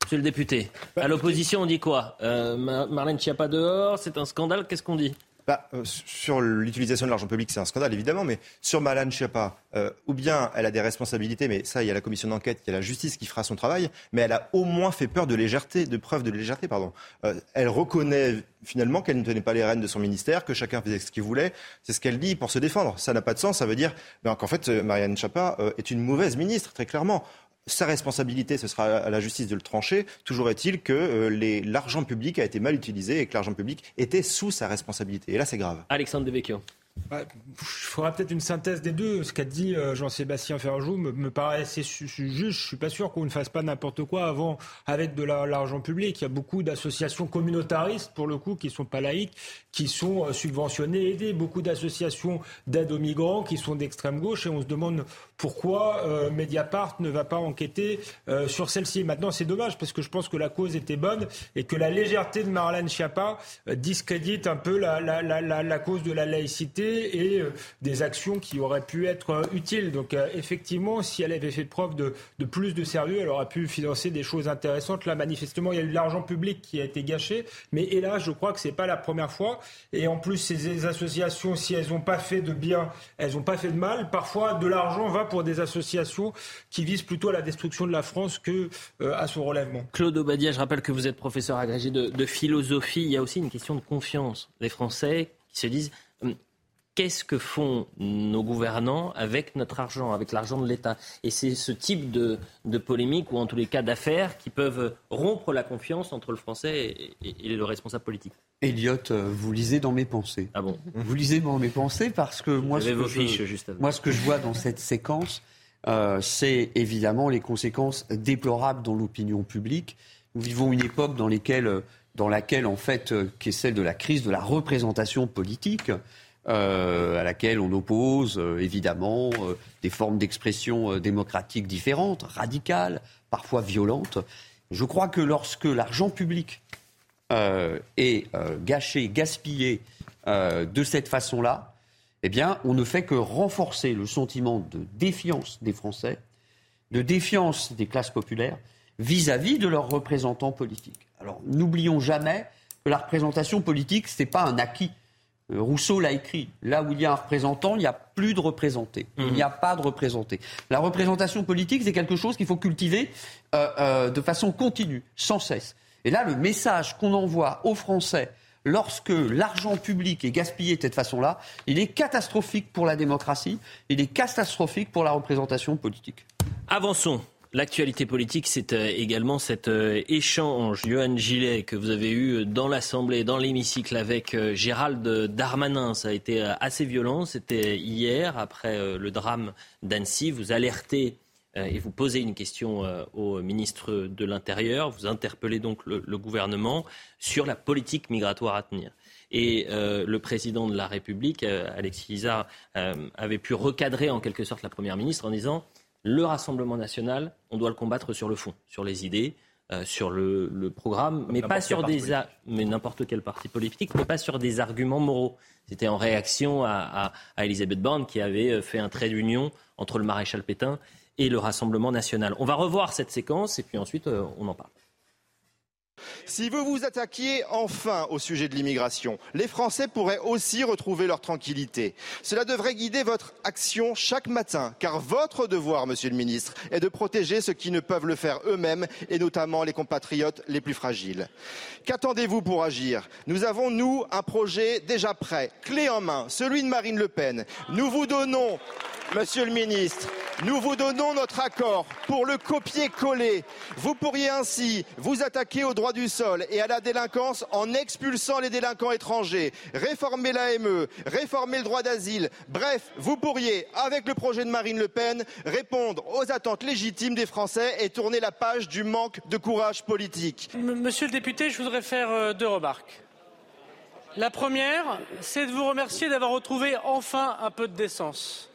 Monsieur le député, à l'opposition, on dit quoi? Euh, Marlène Schiappa dehors, c'est un scandale, qu'est-ce qu'on dit? Bah, euh, sur l'utilisation de l'argent public, c'est un scandale, évidemment, mais sur Malane Schiappa, euh, ou bien elle a des responsabilités, mais ça, il y a la commission d'enquête, il y a la justice qui fera son travail, mais elle a au moins fait peur de légèreté, de preuve de légèreté, pardon. Euh, elle reconnaît finalement qu'elle ne tenait pas les rênes de son ministère, que chacun faisait ce qu'il voulait. C'est ce qu'elle dit pour se défendre. Ça n'a pas de sens. Ça veut dire ben, qu'en fait, Marianne Schiappa est une mauvaise ministre, très clairement sa responsabilité, ce sera à la justice de le trancher. Toujours est-il que euh, l'argent public a été mal utilisé et que l'argent public était sous sa responsabilité. Et là, c'est grave. Alexandre Devecchio. Bah, il faudra peut-être une synthèse des deux. Ce qu'a dit euh, Jean-Sébastien Ferjou me, paraît assez juste. Je suis pas sûr qu'on ne fasse pas n'importe quoi avant avec de l'argent public. Il y a beaucoup d'associations communautaristes, pour le coup, qui sont pas laïques, qui sont euh, subventionnées, aidées. Beaucoup d'associations d'aide aux migrants qui sont d'extrême gauche. Et on se demande pourquoi euh, Mediapart ne va pas enquêter sur celle-ci. Maintenant, c'est dommage parce que je pense que la cause était bonne et que la légèreté de Marlène Schiappa discrédite un peu la, la cause de la laïcité et des actions qui auraient pu être utiles. Donc effectivement, si elle avait fait preuve de, plus de sérieux, elle aurait pu financer des choses intéressantes. Là, manifestement, il y a eu de l'argent public qui a été gâché. Mais hélas, je crois que c'est pas la première fois. Et en plus, ces associations, si elles n'ont pas fait de bien, elles n'ont pas fait de mal. Parfois, de l'argent va pour des associations qui visent plutôt à la destruction de la France que euh, à son relèvement. Claude Obadia, je rappelle que vous êtes professeur agrégé de, philosophie. Il y a aussi une question de confiance. Les Français qui se disent qu'est-ce que font nos gouvernants avec notre argent, avec l'argent de l'État? Et c'est ce type de, de, polémique, ou en tous les cas d'affaires, qui peuvent rompre la confiance entre le Français et, et, le responsable politique. Elliot, euh, vous lisez dans mes pensées. Ah bon? Vous lisez dans mes pensées parce que moi, ce vos que, fiches, je, juste moi ce que je vois dans cette séquence, euh, c'est évidemment les conséquences déplorables dans l'opinion publique. Nous vivons une époque dans, lesquelles, dans laquelle, en fait, euh, qui est celle de la crise de la représentation politique. Euh, à laquelle on oppose euh, évidemment euh, des formes d'expression démocratique différentes, radicales, parfois violentes. Je crois que lorsque l'argent public est gâché, gaspillé de cette façon-là, eh bien, on ne fait que renforcer le sentiment de défiance des Français, de défiance des classes populaires vis-à-vis de leurs représentants politiques. Alors, n'oublions jamais que la représentation politique, ce n'est pas un acquis. Euh, Rousseau l'a écrit. Là où il y a un représentant, il n'y a plus de représenté. Il Mhm. n'y a pas de représenté. La représentation politique, c'est quelque chose qu'il faut cultiver euh, euh, de façon continue, sans cesse. Et là, le message qu'on envoie aux Français lorsque l'argent public est gaspillé de cette façon-là, il est catastrophique pour la démocratie, il est catastrophique pour la représentation politique. Avançons. L'actualité politique, c'est euh, également cet euh, échange, Johan Gillet, que vous avez eu dans l'Assemblée, dans l'hémicycle avec euh, Gérald Darmanin. Ça a été euh, assez violent. C'était hier, après euh, le drame d'Annecy. Vous alertez euh, et vous posez une question euh, au ministre de l'Intérieur. Vous interpellez donc le, gouvernement sur la politique migratoire à tenir. Et euh, le président de la République, euh, Alexis Lizard, euh, avait pu recadrer en quelque sorte la Première ministre en disant le Rassemblement national, on doit le combattre sur le fond, sur les idées, euh, sur le, le programme, mais pas sur des a- mais n'importe quel parti politique, mais pas sur des arguments moraux. C'était en réaction à, à, à Elisabeth Borne qui avait euh, fait un trait d'union entre le maréchal Pétain et le Rassemblement national. On va revoir cette séquence et puis ensuite euh, on en parle. Si vous vous attaquiez enfin au sujet de l'immigration, les Français pourraient aussi retrouver leur tranquillité. Cela devrait guider votre action chaque matin, car votre devoir, monsieur le ministre, est de protéger ceux qui ne peuvent le faire eux-mêmes, et notamment les compatriotes les plus fragiles. Qu'attendez-vous pour agir? Nous avons, nous, un projet déjà prêt, clé en main, celui de Marine Le Pen. Nous vous donnons, monsieur le ministre, nous vous donnons notre accord pour le copier-coller. Vous pourriez ainsi vous attaquer au du sol et à la délinquance en expulsant les délinquants étrangers, réformer l'AME, réformer le droit d'asile. Bref, vous pourriez, avec le projet de Marine Le Pen, répondre aux attentes légitimes des Français et tourner la page du manque de courage politique. Monsieur le député, je voudrais faire euh, deux remarques. La première, c'est de vous remercier d'avoir retrouvé enfin un peu de décence.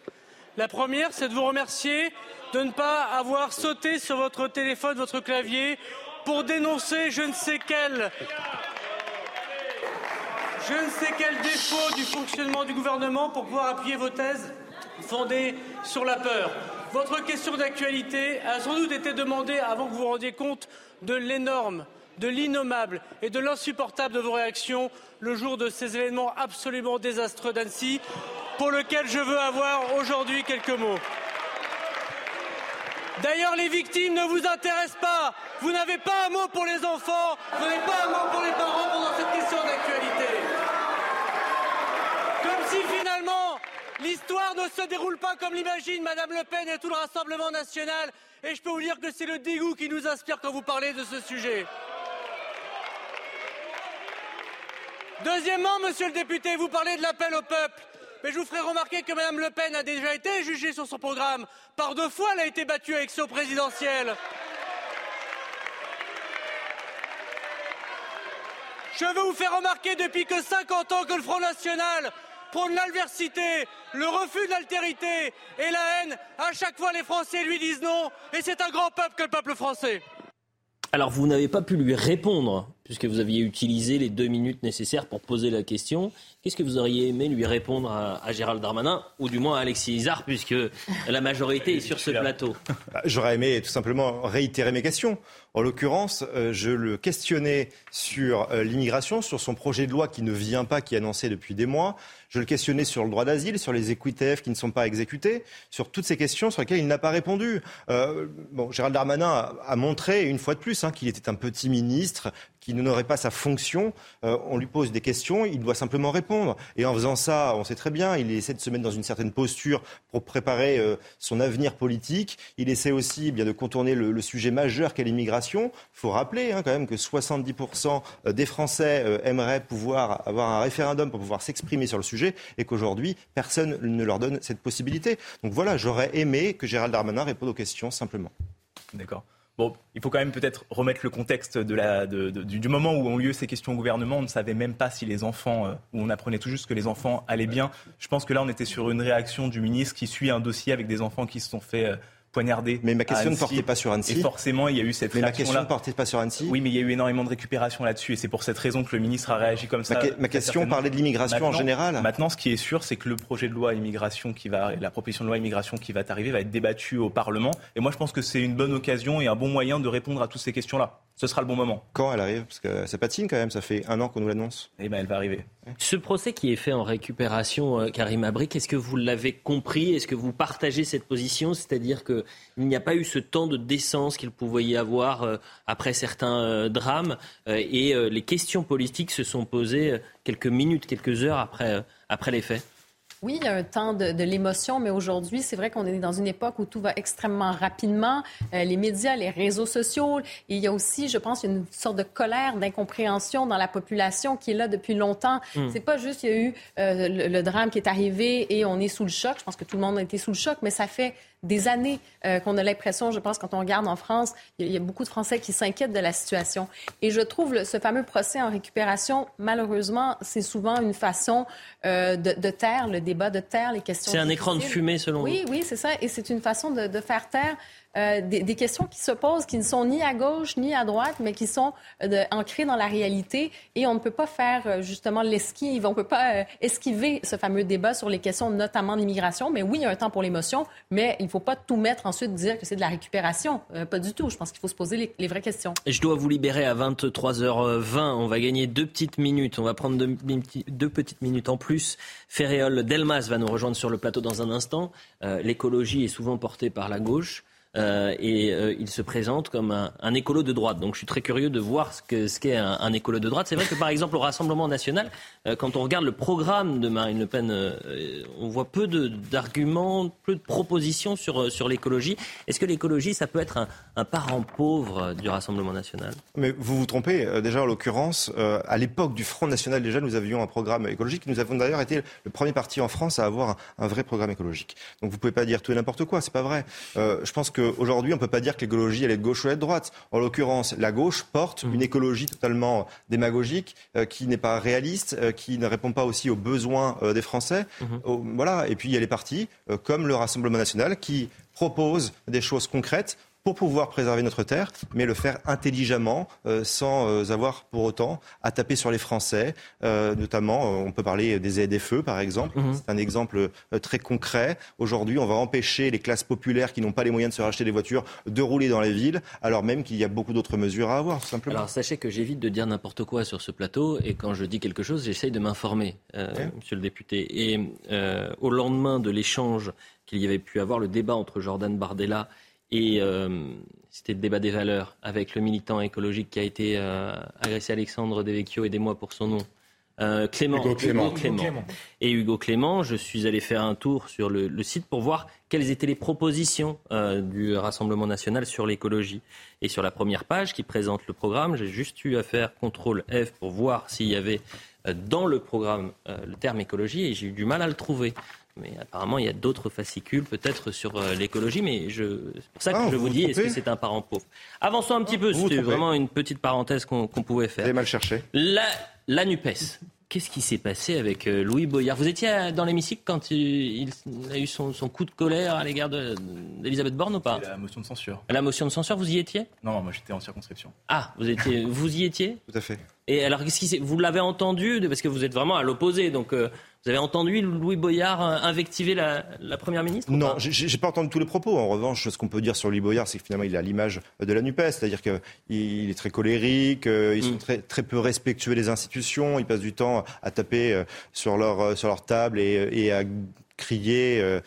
La première, c'est de vous remercier de ne pas avoir sauté sur votre téléphone, votre clavier, pour dénoncer je ne sais quel, je ne sais quel défaut du fonctionnement du gouvernement pour pouvoir appuyer vos thèses fondées sur la peur. Votre question d'actualité a sans doute été demandée avant que vous vous rendiez compte de l'énorme, de l'innommable et de l'insupportable de vos réactions le jour de ces événements absolument désastreux d'Annecy, pour lesquels je veux avoir aujourd'hui quelques mots. D'ailleurs, les victimes ne vous intéressent pas. Vous n'avez pas un mot pour les enfants, vous n'avez pas un mot pour les parents pendant cette question d'actualité. Comme si finalement l'histoire ne se déroule pas comme l'imagine Madame Le Pen et tout le Rassemblement national. Et je peux vous dire que c'est le dégoût qui nous inspire quand vous parlez de ce sujet. Deuxièmement, monsieur le député, vous parlez de l'appel au peuple. Mais je vous ferai remarquer que Madame Le Pen a déjà été jugée sur son programme. Par deux fois, elle a été battue à l'élection présidentielle. Je veux vous faire remarquer depuis que 50 ans que le Front National prône l'adversité, le refus de l'altérité et la haine. À chaque fois, les Français lui disent non. Et c'est un grand peuple que le peuple français. Alors vous n'avez pas pu lui répondre puisque vous aviez utilisé les deux minutes nécessaires pour poser la question. Qu'est-ce que vous auriez aimé lui répondre à, Gérald Darmanin, ou du moins à Alexis Isard, puisque la majorité est sur ce plateau? Bah, J'aurais aimé tout simplement réitérer mes questions. En l'occurrence, euh, je le questionnais sur euh, l'immigration, sur son projet de loi qui ne vient pas, qui est annoncé depuis des mois. Je le questionnais sur le droit d'asile, sur les équitefs qui ne sont pas exécutés, sur toutes ces questions sur lesquelles il n'a pas répondu. Euh, bon, Gérald Darmanin a, montré une fois de plus hein, qu'il était un petit ministre qui n'aurait pas sa fonction, on lui pose des questions, il doit simplement répondre. Et en faisant ça, on sait très bien, il essaie de se mettre dans une certaine posture pour préparer son avenir politique. Il essaie aussi eh bien de contourner le, sujet majeur qu'est l'immigration. Il faut rappeler hein, quand même que 70% des Français aimeraient pouvoir avoir un référendum pour pouvoir s'exprimer sur le sujet et qu'aujourd'hui, personne ne leur donne cette possibilité. Donc voilà, j'aurais aimé que Gérald Darmanin réponde aux questions simplement. D'accord. Bon, il faut quand même peut-être remettre le contexte du, moment où ont lieu ces questions au gouvernement. On ne savait même pas si les enfants, euh, où on apprenait tout juste que les enfants allaient bien. Je pense que là, on était sur une réaction du ministre qui suit un dossier avec des enfants qui se sont fait euh, poignardé. Mais ma question ne portait pas sur Annecy. Et forcément, il y a eu cette Mais ma question ne portait pas sur Annecy. Oui, mais il y a eu énormément de récupération là-dessus. Et c'est pour cette raison que le ministre a réagi comme ça. Ma, question parlait de l'immigration en général. Maintenant, ce qui est sûr, c'est que le projet de loi immigration qui va, la proposition de loi immigration qui va arriver va être débattue au Parlement. Et moi, je pense que c'est une bonne occasion et un bon moyen de répondre à toutes ces questions-là. Ce sera le bon moment. Quand elle arrive Parce que ça patine quand même, ça fait un an qu'on nous l'annonce. Eh bien, elle va arriver. Ce procès qui est fait en récupération, euh, Karim Abric, est-ce que vous l'avez compris? Est-ce que vous partagez cette position? C'est-à-dire qu'il n'y a pas eu ce temps de décence qu'il pouvait y avoir euh, après certains euh, drames et les questions politiques se sont posées quelques minutes, quelques heures après, après les faits oui, il y a un temps de, l'émotion, mais aujourd'hui, c'est vrai qu'on est dans une époque où tout va extrêmement rapidement. Euh, les médias, les réseaux sociaux. Et il y a aussi, je pense, une sorte de colère, d'incompréhension dans la population qui est là depuis longtemps. Hmm. C'est pas juste, il y a eu euh, le, drame qui est arrivé et on est sous le choc. Je pense que tout le monde a été sous le choc, mais ça fait des années euh, qu'on a l'impression, je pense, quand on regarde en France, il y, a beaucoup de Français qui s'inquiètent de la situation. Et je trouve ce fameux procès en récupération, malheureusement, c'est souvent une façon euh, de, taire le débat, de taire les questions. C'est un écran de fumée, selon vous. Oui, oui, c'est ça. Et c'est une façon de, de faire taire euh, des, questions qui se posent, qui ne sont ni à gauche ni à droite, mais qui sont euh, ancrées dans la réalité. Et on ne peut pas faire euh, justement l'esquive, on ne peut pas esquiver ce fameux débat sur les questions notamment d'immigration. Mais oui, il y a un temps pour l'émotion, mais il ne faut pas tout mettre ensuite dire que c'est de la récupération. pas du tout. Je pense qu'il faut se poser les, vraies questions. Je dois vous libérer à 23h20. On va gagner deux petites minutes. On va prendre deux, petites minutes en plus. Ferréol Delmas va nous rejoindre sur le plateau dans un instant. L'écologie est souvent portée par la gauche. Euh, et euh, il se présente comme un, écolo de droite. Donc je suis très curieux de voir ce qu'est ce qu'est un, écolo de droite. C'est vrai que par exemple au Rassemblement national, euh, quand on regarde le programme de Marine Le Pen, on voit peu d'arguments, peu de propositions sur, sur l'écologie. Est-ce que l'écologie, ça peut être un, un, parent pauvre du Rassemblement national? Mais vous vous trompez. Déjà en l'occurrence, à l'époque du Front national déjà, nous avions un programme écologique. Nous avons d'ailleurs été le premier parti en France à avoir un, vrai programme écologique. Donc vous pouvez pas dire tout et n'importe quoi. C'est pas vrai. je pense que Aujourd'hui, on ne peut pas dire que l'écologie, elle est de gauche ou elle est de droite. En l'occurrence, la gauche porte mmh. une écologie totalement démagogique, euh, qui n'est pas réaliste, euh, qui ne répond pas aussi aux besoins euh, des Français. Mmh. voilà. Et puis, il y a les partis, comme le Rassemblement national, qui proposent des choses concrètes pour pouvoir préserver notre terre, mais le faire intelligemment, euh, sans euh, avoir pour autant à taper sur les Français. Euh, notamment, on peut parler des aides-feux, par exemple. Mhm. C'est un exemple très concret. Aujourd'hui, on va empêcher les classes populaires qui n'ont pas les moyens de se racheter des voitures de rouler dans les villes, alors même qu'il y a beaucoup d'autres mesures à avoir, tout simplement. Alors, sachez que j'évite de dire n'importe quoi sur ce plateau, et quand je dis quelque chose, j'essaye de m'informer, monsieur le député. Et au lendemain de l'échange qu'il y avait pu avoir, le débat entre Jordan Bardella et euh, c'était le débat des valeurs avec le militant écologique qui a été euh, agressé Alexandre Devecchio, aidez-moi pour son nom. Euh, Clément, Hugo Clément. Et Hugo Clément, je suis allé faire un tour sur le, site pour voir quelles étaient les propositions du Rassemblement national sur l'écologie. Et sur la première page qui présente le programme, j'ai juste eu à faire contrôle F pour voir s'il y avait dans le programme le terme écologie et j'ai eu du mal à le trouver. Mais apparemment, il y a d'autres fascicules, peut-être sur euh, l'écologie, mais je... c'est pour ça que ah, je vous, dis, est-ce que c'est un parent pauvre? Avançons un petit peu, c'était vraiment une petite parenthèse qu'on pouvait faire. Vous avez mal cherché. La, la NUPES, qu'est-ce qui s'est passé avec euh, Louis Boyard? Vous étiez dans l'hémicycle quand il, a eu son, coup de colère à l'égard d'Elisabeth Borne ou pas? La motion de censure. La motion de censure, vous y étiez? Non, moi j'étais en circonscription. Ah, vous, étiez, vous y étiez? Tout à fait. Et alors, qu'est-ce qui vous l'avez entendu Parce que vous êtes vraiment à l'opposé, donc euh, vous avez entendu Louis Boyard euh, invectiver la, première ministre Non, j'ai pas entendu tous les propos. En revanche, ce qu'on peut dire sur Louis Boyard, c'est que finalement, il a l'image de la Nupes, c'est-à-dire qu'il est très colérique, ils sont mm. très, très peu respectueux des institutions, ils passent du temps à taper euh, sur leur sur leur table et, et à crier euh,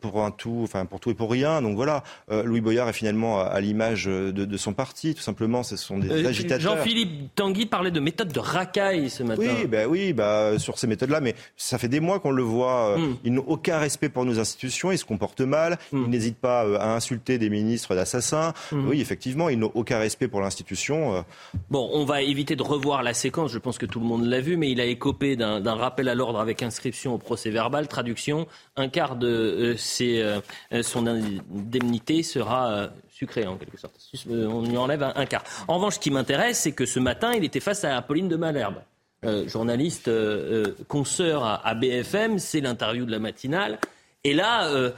pour un tout, enfin pour tout et pour rien. Donc voilà, euh, Louis Boyard est finalement à, l'image de, son parti, tout simplement. Ce sont des euh, agitateurs. Jean-Philippe Tanguy parlait de méthode de racaille ce matin. Oui, bah oui, bah sur ces méthodes-là, mais ça fait des mois qu'on le voit. Hmm. Ils n'ont aucun respect pour nos institutions, ils se comportent mal, hmm. ils n'hésitent pas à insulter des ministres d'assassins. Hmm. Oui, effectivement, ils n'ont aucun respect pour l'institution. Bon, on va éviter de revoir la séquence. Je pense que tout le monde l'a vu, mais il a écopé d'un rappel à l'ordre avec inscription au procès verbal, traduction un quart de euh, euh, son indemnité sera euh, sucré en quelque sorte. On lui enlève un, quart. En revanche, ce qui m'intéresse, c'est que ce matin, il était face à Apolline de Malherbe. journaliste consoeur à, BFM, c'est l'interview de la matinale. Et là, euh,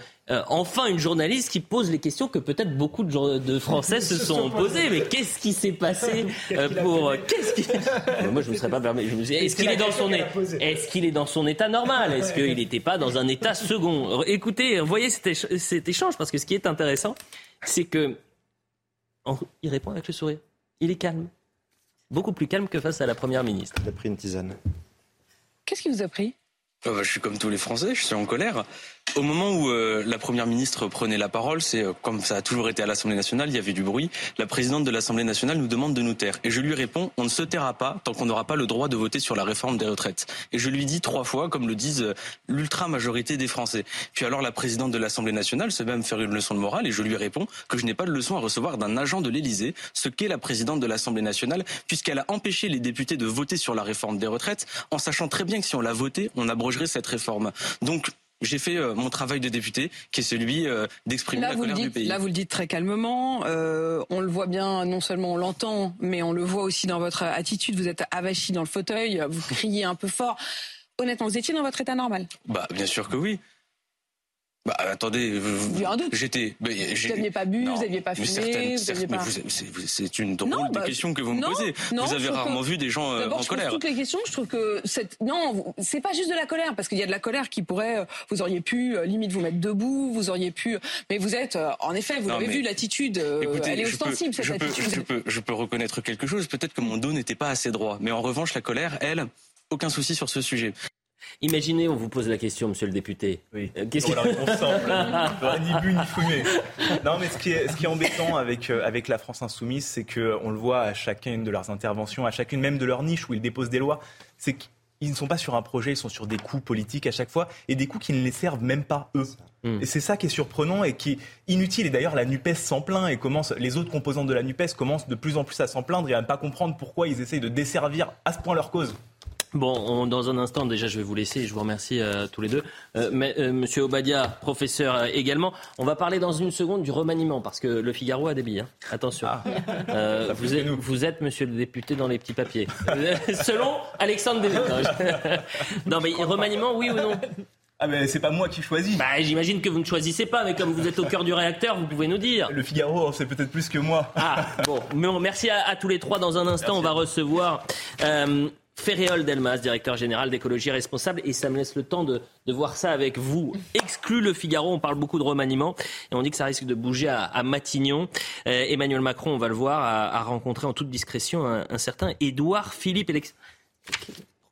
enfin une journaliste qui pose les questions que peut-être beaucoup de, Français se sont posées. Mais qu'est-ce qui s'est passé euh, pour Qu'est-ce qui Moi, je ne me serais pas permis. Est-ce qu'il est dans son Est-ce qu'il est dans son état normal? Est-ce qu'il n'était pas dans un état second? Écoutez, voyez cet, échange parce que ce qui est intéressant, c'est que il répond avec le sourire. Il est calme, beaucoup plus calme que face à la première ministre. Il a pris une tisane. Qu'est-ce qui vous a pris? Oh, bah, Je suis comme tous les Français, je suis en colère. Au moment où euh, la première ministre prenait la parole, c'est euh, comme ça a toujours été à l'Assemblée nationale, il y avait du bruit. La présidente de l'Assemblée nationale nous demande de nous taire. Et je lui réponds, on ne se taira pas tant qu'on n'aura pas le droit de voter sur la réforme des retraites. Et je lui dis trois fois, comme le disent euh, l'ultra-majorité des Français. Puis alors la présidente de l'Assemblée nationale se met à me faire une leçon de morale et je lui réponds que je n'ai pas de leçon à recevoir d'un agent de l'Élysée, ce qu'est la présidente de l'Assemblée nationale, puisqu'elle a empêché les députés de voter sur la réforme des retraites, en sachant très bien que si on la votait, on cette réforme. Donc j'ai fait euh, mon travail de député, qui est celui euh, d'exprimer la colère du pays. Là, vous le dites très calmement. Euh, on le voit bien, non seulement on l'entend, mais on le voit aussi dans votre attitude. Vous êtes avachi dans le fauteuil, vous criez un peu fort. Honnêtement, vous étiez dans votre état normal Bah, bien sûr que oui. Bah attendez, j'étais. Vous n'aviez pas bu, vous n'aviez pas fumé, C'est une drôle de bah, question que vous me posez. vous avez rarement vu des gens euh, en colère. Toutes les questions, je trouve que cette... non, c'est pas juste de la colère, parce qu'il y a de la colère qui pourrait, euh, vous auriez pu euh, limite vous mettre debout, vous auriez pu, mais vous êtes, en effet, vous l'avez vu, l'attitude, elle est ostensible cette attitude. je, peux, je peux reconnaître quelque chose. Peut-être que mon dos n'était pas assez droit, mais en revanche, la colère, elle, aucun souci sur ce sujet. Imaginez, on vous pose la question, monsieur le député. Oui. Euh, qu'est-ce que... la réponse simple. ni bu ni fumé. Non, mais ce qui est, ce qui est embêtant avec, euh, avec la France insoumise, c'est qu'on le voit à chacune de leurs interventions, à chacune même de leur niche où ils déposent des lois, c'est qu'ils ne sont pas sur un projet, ils sont sur des coups politiques à chaque fois, et des coups qui ne les servent même pas eux. Hmm. Et c'est ça qui est surprenant et qui est inutile. Et d'ailleurs, la NUPES s'en plaint et commence, les autres composantes de la NUPES commencent de plus en plus à s'en plaindre et à ne pas comprendre pourquoi ils essayent de desservir à ce point leur cause. Bon, dans un instant, déjà, je vais vous laisser. Je vous remercie euh, tous les deux. Euh, mais, euh, Monsieur Obadia, professeur euh, également. On va parler dans une seconde du remaniement, parce que le Figaro a des billes. Hein. Attention. Ah. vous, êtes, vous, êtes, Monsieur le député, dans les petits papiers. Selon Alexandre non, mais remaniement, oui ou non? Ah mais c'est pas moi qui choisis. Bah j'imagine que vous ne choisissez pas, mais comme vous êtes au cœur du réacteur, vous pouvez nous dire. Le Figaro, c'est peut-être plus que moi. Ah bon, merci à, tous les trois. Dans un instant, on va recevoir Ferréol Delmas, directeur général d'écologie responsable, et ça me laisse le temps de, voir ça avec vous. Exclu le Figaro, on parle beaucoup de remaniement, et on dit que ça risque de bouger à, Matignon. Euh, Emmanuel Macron, on va le voir, a, rencontré en toute discrétion un, certain Édouard Philippe.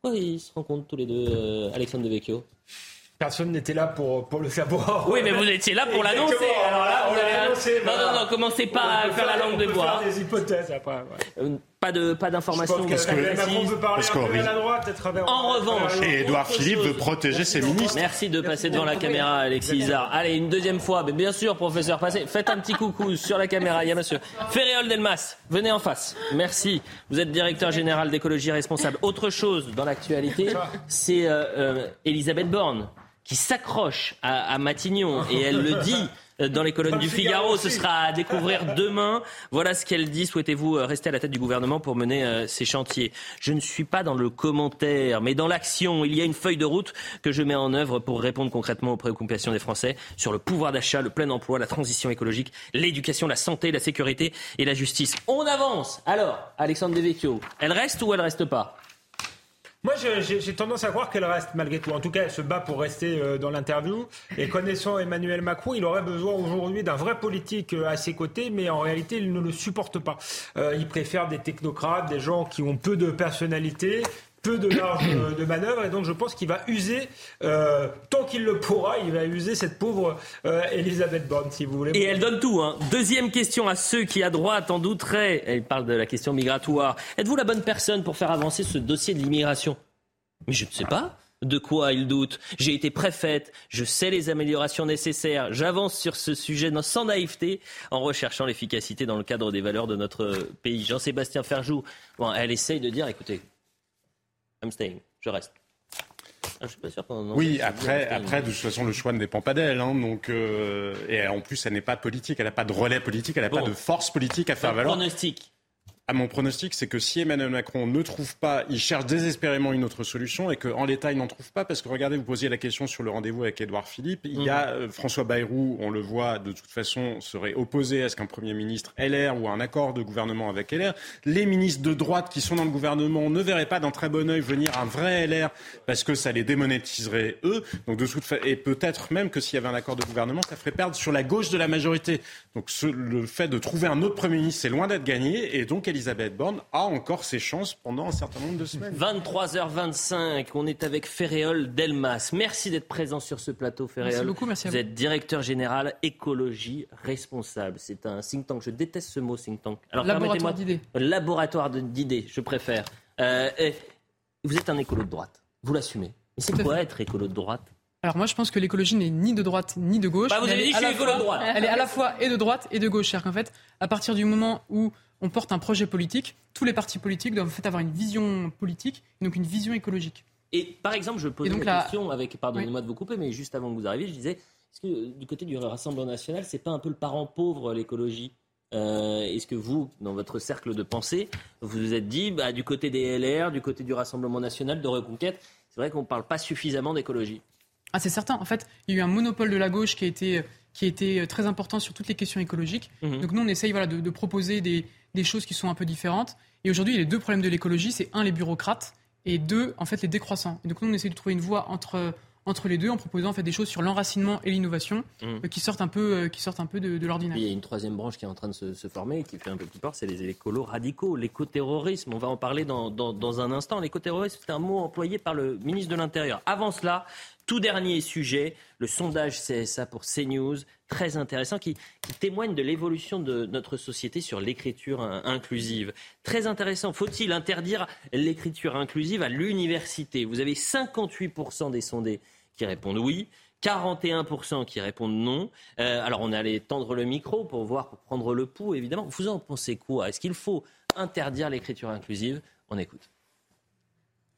Pourquoi ils se rencontrent tous les deux, euh, Alexandre Devecchio? Personne n'était là pour, pour le savoir. Oui, mais vous étiez là pour l'annoncer. Alors là, vous avez... Non, non, non, commencez pas à faire la langue de bois. des hypothèses après. Euh, pas de pas d'informations. Parce que Macron veut parler un peu à la droite, à travers. En revanche, et Édouard Philippe veut protéger ses ministres. Merci de passer devant la caméra, Alexis Isard. Allez, une deuxième fois. Mais bien sûr, professeur, passez. Faites un petit coucou sur la caméra. Il y a monsieur Ferréol Delmas. Venez en face. Merci. Vous êtes directeur général d'écologie responsable. Autre chose dans l'actualité, c'est euh, euh, Elisabeth Borne qui s'accroche à, Matignon et elle le dit euh, dans les colonnes du Figaro. Ce sera à découvrir demain. Voilà ce qu'elle dit. Souhaitez-vous euh, rester à la tête du gouvernement pour mener euh, ces chantiers? Je ne suis pas dans le commentaire, mais dans l'action. Il y a une feuille de route que je mets en œuvre pour répondre concrètement aux préoccupations des Français sur le pouvoir d'achat, le plein emploi, la transition écologique, l'éducation, la santé, la sécurité et la justice. On avance. Alors, Alexandre Devecchio, elle reste ou elle reste pas? Moi, j'ai tendance à croire qu'elle reste malgré tout. En tout cas, elle se bat pour rester euh, dans l'interview. Et connaissant Emmanuel Macron, il aurait besoin aujourd'hui d'un vrai politique euh, à ses côtés, mais en réalité, il ne le supporte pas. Euh, il préfère des technocrates, des gens qui ont peu de personnalité, peu de marge de manœuvre et donc je pense qu'il va user tant qu'il le pourra, il va user cette pauvre Elisabeth Borne si vous voulez. Et elle donne tout. Hein. Deuxième question à ceux qui à droite en douteraient. Elle parle de la question migratoire. Êtes-vous la bonne personne pour faire avancer ce dossier de l'immigration? Mais je ne sais pas de quoi il doute? J'ai été préfète, je sais les améliorations nécessaires, j'avance sur ce sujet sans naïveté en recherchant l'efficacité dans le cadre des valeurs de notre pays. Jean-Sébastien Ferjou, bon, elle essaye de dire, écoutez, I'm staying, je reste. Ah, je suis pas sûr oui, après, après, de toute façon, le choix ne dépend pas d'elle. Hein, donc, euh, et en plus, elle n'est pas politique, elle n'a pas de relais politique, elle n'a pas de force politique à faire valoir. Pronostic mon pronostic, c'est que si Emmanuel Macron ne trouve pas, il cherche désespérément une autre solution et qu'en l'état, il n'en trouve pas. Parce que regardez, vous posiez la question sur le rendez-vous avec Édouard Philippe. Il y a mm. euh, François Bayrou, on le voit, de toute façon, serait opposé à ce qu'un Premier ministre LR ou un accord de gouvernement avec LR. Les ministres de droite qui sont dans le gouvernement ne verraient pas d'un très bon oeil venir un vrai LR parce que ça les démonétiserait eux. Donc de toute et peut-être même que s'il y avait un accord de gouvernement, ça ferait perdre sur la gauche de la majorité. Donc le fait de trouver un autre Premier ministre, c'est loin d'être gagné. Et donc Elisabeth Borne a encore ses chances pendant un certain nombre de semaines. 23h25, on est avec Ferréol Delmas. Merci d'être présent sur ce plateau, Ferréol. Merci beaucoup, merci à vous. Vous êtes directeur général écologie responsable. C'est un think tank. Je déteste ce mot think tank. Alors, laboratoire d'idées. Laboratoire d'idées, je préfère. Euh, vous êtes un écolo de droite. Vous l'assumez. Mais c'est quoi être écolo de droite? Alors moi je pense que l'écologie n'est ni de droite ni de gauche. Bah vous avez dit que je suis écolo de droite. Elle est à la fois et de droite et de gauche. C'est-à-dire qu'en fait, à partir du moment où on porte un projet politique, tous les partis politiques doivent en fait avoir une vision politique, donc une vision écologique. Et par exemple, je pose une question avec, pardonnez-moi de vous couper, mais juste avant que vous arriviez, je disais, est-ce que du côté du Rassemblement national, c'est pas un peu le parent pauvre l'écologie? Euh, Est-ce que vous, dans votre cercle de pensée, vous vous êtes dit, bah, du côté des LR, du côté du Rassemblement national, de Reconquête, c'est vrai qu'on ne parle pas suffisamment d'écologie? Ah, c'est certain. En fait, il y a eu un monopole de la gauche qui a été, qui a été très important sur toutes les questions écologiques. Mhm. Donc nous, on essaye voilà, de proposer des, des choses qui sont un peu différentes. Et aujourd'hui, les deux problèmes de l'écologie, c'est un, les bureaucrates, et deux, en fait, les décroissants. Et donc nous, on essaie de trouver une voie entre entre les deux en proposant en fait des choses sur l'enracinement et l'innovation mmh. euh, qui sortent un peu euh, qui sortent un peu de, l'ordinaire. Il y a une troisième branche qui est en train de se, former et qui fait un peu plus peur, c'est les écolos radicaux, l'écoterrorisme. On va en parler dans, dans, dans un instant. L'écoterrorisme, c'est un mot employé par le ministre de l'Intérieur. Avant cela, tout dernier sujet, le sondage CSA pour CNews, très intéressant, qui, témoigne de l'évolution de notre société sur l'écriture inclusive. Très intéressant. Faut-il interdire l'écriture inclusive à l'université? Vous avez 58% des sondés qui répondent oui. 41% qui répondent non. Euh, alors on allé tendre le micro pour voir, pour prendre le pouls, évidemment. Vous en pensez quoi? Est-ce qu'il faut interdire l'écriture inclusive? On écoute.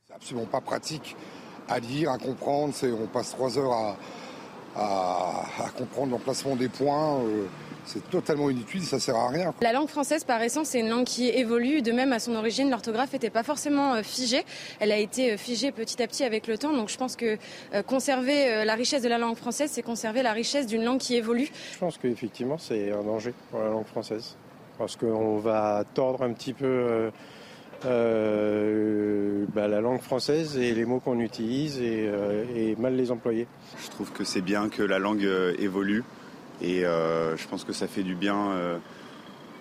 C'est absolument pas pratique à lire, à comprendre. On passe trois heures à, comprendre l'emplacement des points. Euh, c'est totalement inutile, ça sert à rien. La langue française, par essence, c'est une langue qui évolue. De même, à son origine, l'orthographe n'était pas forcément euh, figée. Elle a été euh, figée petit à petit avec le temps. Donc, je pense que conserver la richesse de la langue française, c'est conserver la richesse d'une langue qui évolue. Je pense qu'effectivement, c'est un danger pour la langue française. Parce qu'on va tordre un petit peu euh, bah, la langue française et les mots qu'on utilise euh, et, mal les employer. Je trouve que c'est bien que la langue euh, évolue et je pense que ça fait du bien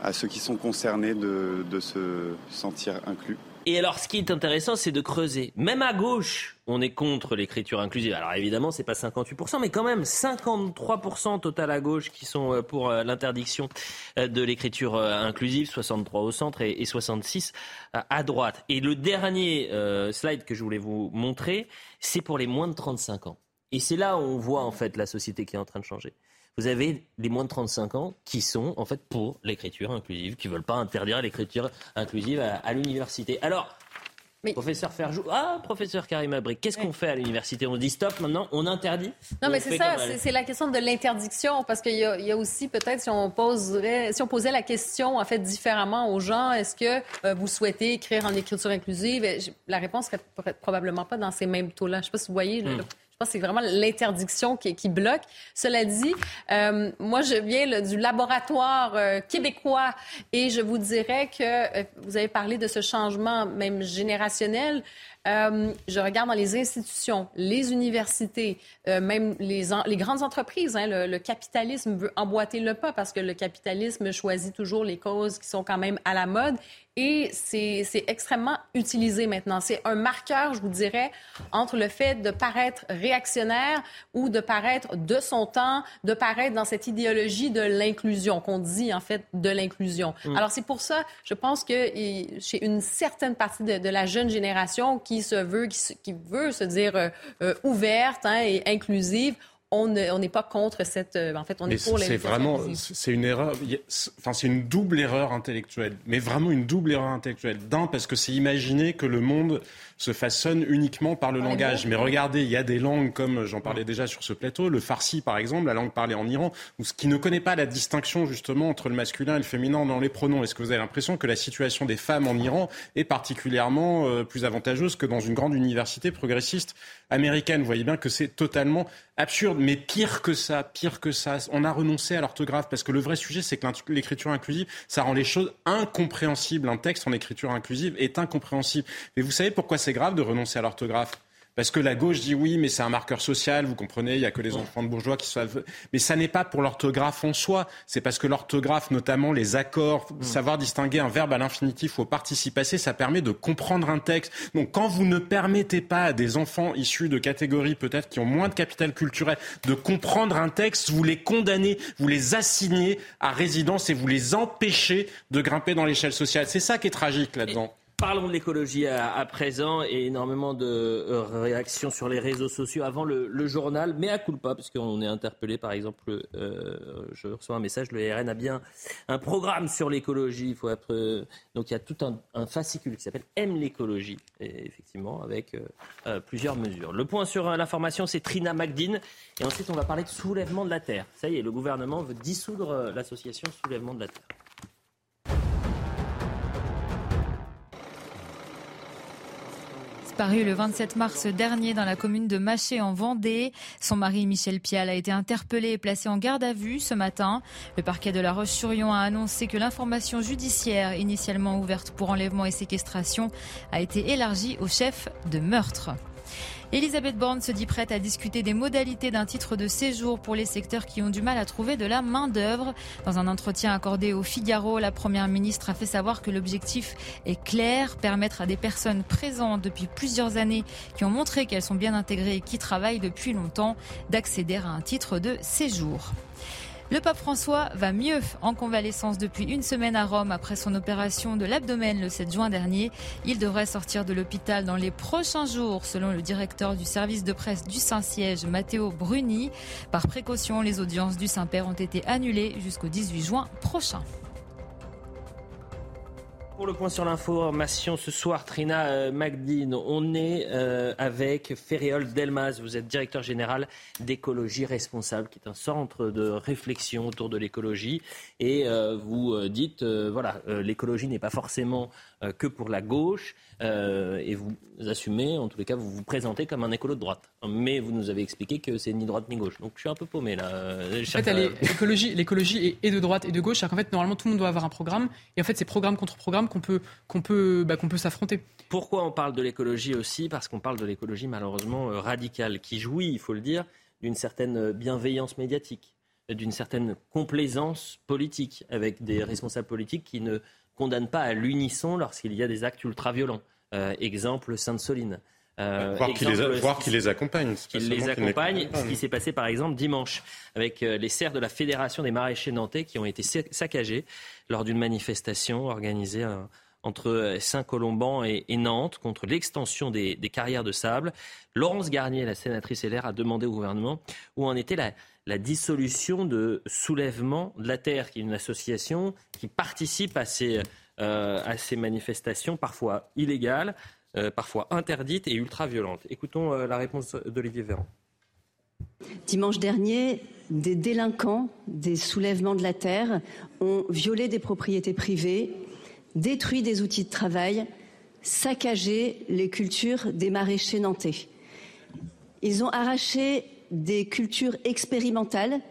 à ceux qui sont concernés de se sentir inclus. Et alors, ce qui est intéressant, c'est de creuser. Même à gauche, on est contre l'écriture inclusive. Alors évidemment, c'est pas 58%, mais quand même 53% total à gauche qui sont euh, pour euh, l'interdiction euh, de l'écriture inclusive, 63 au centre et 66 à droite. Et le dernier slide que je voulais vous montrer, c'est pour les moins de 35 ans. Et c'est là où on voit en fait la société qui est en train de changer vous avez les moins de 35 ans qui sont en fait pour l'écriture inclusive, qui ne veulent pas interdire l'écriture inclusive à, l'université. Alors, Professeur Ferjou. Ah, professeur Karim Abri, qu'est-ce qu'on fait à l'université? On dit stop maintenant, on interdit? Non, mais c'est ça, c'est la question de l'interdiction, parce qu'il y, a aussi peut-être, si on poserait, si on posait la question en fait différemment aux gens, est-ce que euh, vous souhaitez écrire en écriture inclusive? La réponse serait probablement pas dans ces mêmes taux-là. Je ne sais pas si vous voyez. C'est vraiment l'interdiction qui, bloque. Cela dit, euh, moi, je viens du laboratoire euh, québécois et je vous dirais que euh, vous avez parlé de ce changement même générationnel. Je regarde dans les institutions, les universités, même les, les, grandes entreprises. Hein, le, le, capitalisme veut emboîter le pas parce que le capitalisme choisit toujours les causes qui sont quand même à la mode. Et c'est extrêmement utilisé maintenant. C'est un marqueur, je vous dirais, entre le fait de paraître réactionnaire ou de paraître de son temps, de paraître dans cette idéologie de l'inclusion, qu'on dit en fait de l'inclusion. Mm. Alors c'est pour ça, je pense que chez une certaine partie de, la jeune génération qui se veut, qui, veut se dire euh, euh, ouverte hein, et inclusive, on n'est pas contre cette. Euh, en fait, on est pour C'est vraiment, c'est une erreur. Enfin, c'est une double erreur intellectuelle, mais vraiment une double erreur intellectuelle. D'un, parce que c'est imaginer que le monde se façonne uniquement par le langage. Mais regardez, il y a des langues comme j'en parlais déjà sur ce plateau, le farsi par exemple, la langue parlée en Iran, qui ne connaît pas la distinction justement entre le masculin et le féminin dans les pronoms. Est-ce que vous avez l'impression que la situation des femmes en Iran est particulièrement euh, plus avantageuse que dans une grande université progressiste américaine? Vous voyez bien que c'est totalement absurde. Mais pire que ça, pire que ça, on a renoncé à l'orthographe parce que le vrai sujet, c'est que l'écriture inclusive, ça rend les choses incompréhensibles. Un texte en écriture inclusive est incompréhensible. Mais vous savez pourquoi c'est grave de renoncer à l'orthographe parce que la gauche dit oui, mais c'est un marqueur social, vous comprenez, il n'y a que les enfants de bourgeois qui savent. Mais ça n'est pas pour l'orthographe en soi, c'est parce que l'orthographe, notamment les accords, mm. savoir distinguer un verbe à l'infinitif ou au participe passé, ça permet de comprendre un texte. Donc quand vous ne permettez pas à des enfants issus de catégories peut-être qui ont moins de capital culturel de comprendre un texte, vous les condamnez, vous les assignez à résidence et vous les empêchez de grimper dans l'échelle sociale. C'est ça qui est tragique là-dedans. Parlons de l'écologie à, présent et énormément de euh, réactions sur les réseaux sociaux avant le, journal, mais à culpa, puisqu'on est interpellé par exemple, euh, je reçois un message, le RN a bien un programme sur l'écologie. Faut être, donc il y a tout un, fascicule qui s'appelle Aime l'écologie, effectivement, avec euh, plusieurs mesures. Le point sur l'information, c'est Trina Magdine, et ensuite on va parler de soulèvement de la terre. Ça y est, le gouvernement veut dissoudre l'association Soulèvement de la terre. Paru le 27 mars dernier dans la commune de Maché en Vendée. Son mari Michel Pial a été interpellé et placé en garde à vue ce matin. Le parquet de la Roche-sur-Yon a annoncé que l'information judiciaire initialement ouverte pour enlèvement et séquestration a été élargie au chef de meurtre. Elisabeth Borne se dit prête à discuter des modalités d'un titre de séjour pour les secteurs qui ont du mal à trouver de la main-d'œuvre. Dans un entretien accordé au Figaro, la première ministre a fait savoir que l'objectif est clair, permettre à des personnes présentes depuis plusieurs années qui ont montré qu'elles sont bien intégrées et qui travaillent depuis longtemps d'accéder à un titre de séjour. Le pape François va mieux en convalescence depuis une semaine à Rome après son opération de l'abdomen le 7 juin dernier. Il devrait sortir de l'hôpital dans les prochains jours, selon le directeur du service de presse du Saint-Siège, Matteo Bruni. Par précaution, les audiences du Saint-Père ont été annulées jusqu'au 18 juin prochain. Pour le point sur l'information ce soir, Trina euh, Magdine, on est euh, avec Ferréol Delmas. Vous êtes directeur général d'écologie responsable, qui est un centre de réflexion autour de l'écologie. Et euh, vous dites, voilà, l'écologie n'est pas forcément que pour la gauche. Euh, et vous assumez, en tous les cas, vous vous présentez comme un écolo de droite. Mais vous nous avez expliqué que c'est ni droite ni gauche. Donc je suis un peu paumé là. En fait, l'écologie, l'écologie est de droite et de gauche. En fait, normalement, tout le monde doit avoir un programme. Et en fait, c'est programme contre programme qu'on peut, qu'on peut, bah, qu'on peut s'affronter. Pourquoi on parle de l'écologie aussi? Parce qu'on parle de l'écologie malheureusement euh, radicale, qui jouit, il faut le dire, d'une certaine bienveillance médiatique, d'une certaine complaisance politique, avec des responsables politiques qui ne condamne pas à l'unisson lorsqu'il y a des actes ultra-violents. Euh, exemple Sainte-Soline. Euh, voir qui les, les, accompagne. Qu'il les accompagne, ce qui s'est passé par exemple dimanche avec euh, les serres de la Fédération des maraîchers nantais qui ont été saccagés lors d'une manifestation organisée entre Saint-Colomban et, Nantes contre l'extension des, carrières de sable. Laurence Garnier, la sénatrice LR, a demandé au gouvernement où en était la, la dissolution de Soulèvement de la Terre, qui est une association qui participe à ces, euh, à ces manifestations parfois illégales. parfois interdites et ultra-violentes. Écoutons la réponse d'Olivier Véran. Dimanche dernier, des délinquants des soulèvements de la terre ont violé des propriétés privées, détruit des outils de travail, saccagé les cultures des maraîchers nantais. Ils ont arraché des cultures expérimentales,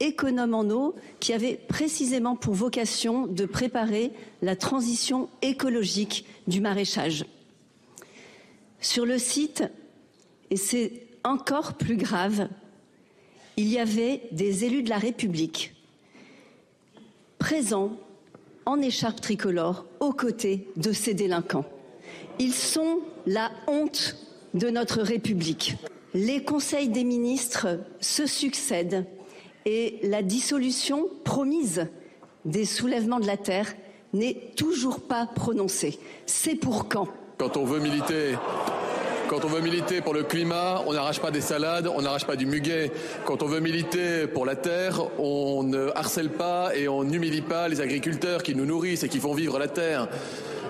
économes en eau, qui avaient précisément pour vocation de préparer la transition écologique du maraîchage. Sur le site, et c'est encore plus grave, il y avait des élus de la République présents en écharpe tricolore aux côtés de ces délinquants. Ils sont la honte de notre République. Les conseils des ministres se succèdent et la dissolution promise des soulèvements de la terre n'est toujours pas prononcée. C'est pour quand? Quand on veut militer quand on veut militer pour le climat, on n'arrache pas des salades, on n'arrache pas du muguet. Quand on veut militer pour la terre, on ne harcèle pas et on n'humilie pas les agriculteurs qui nous nourrissent et qui font vivre la terre.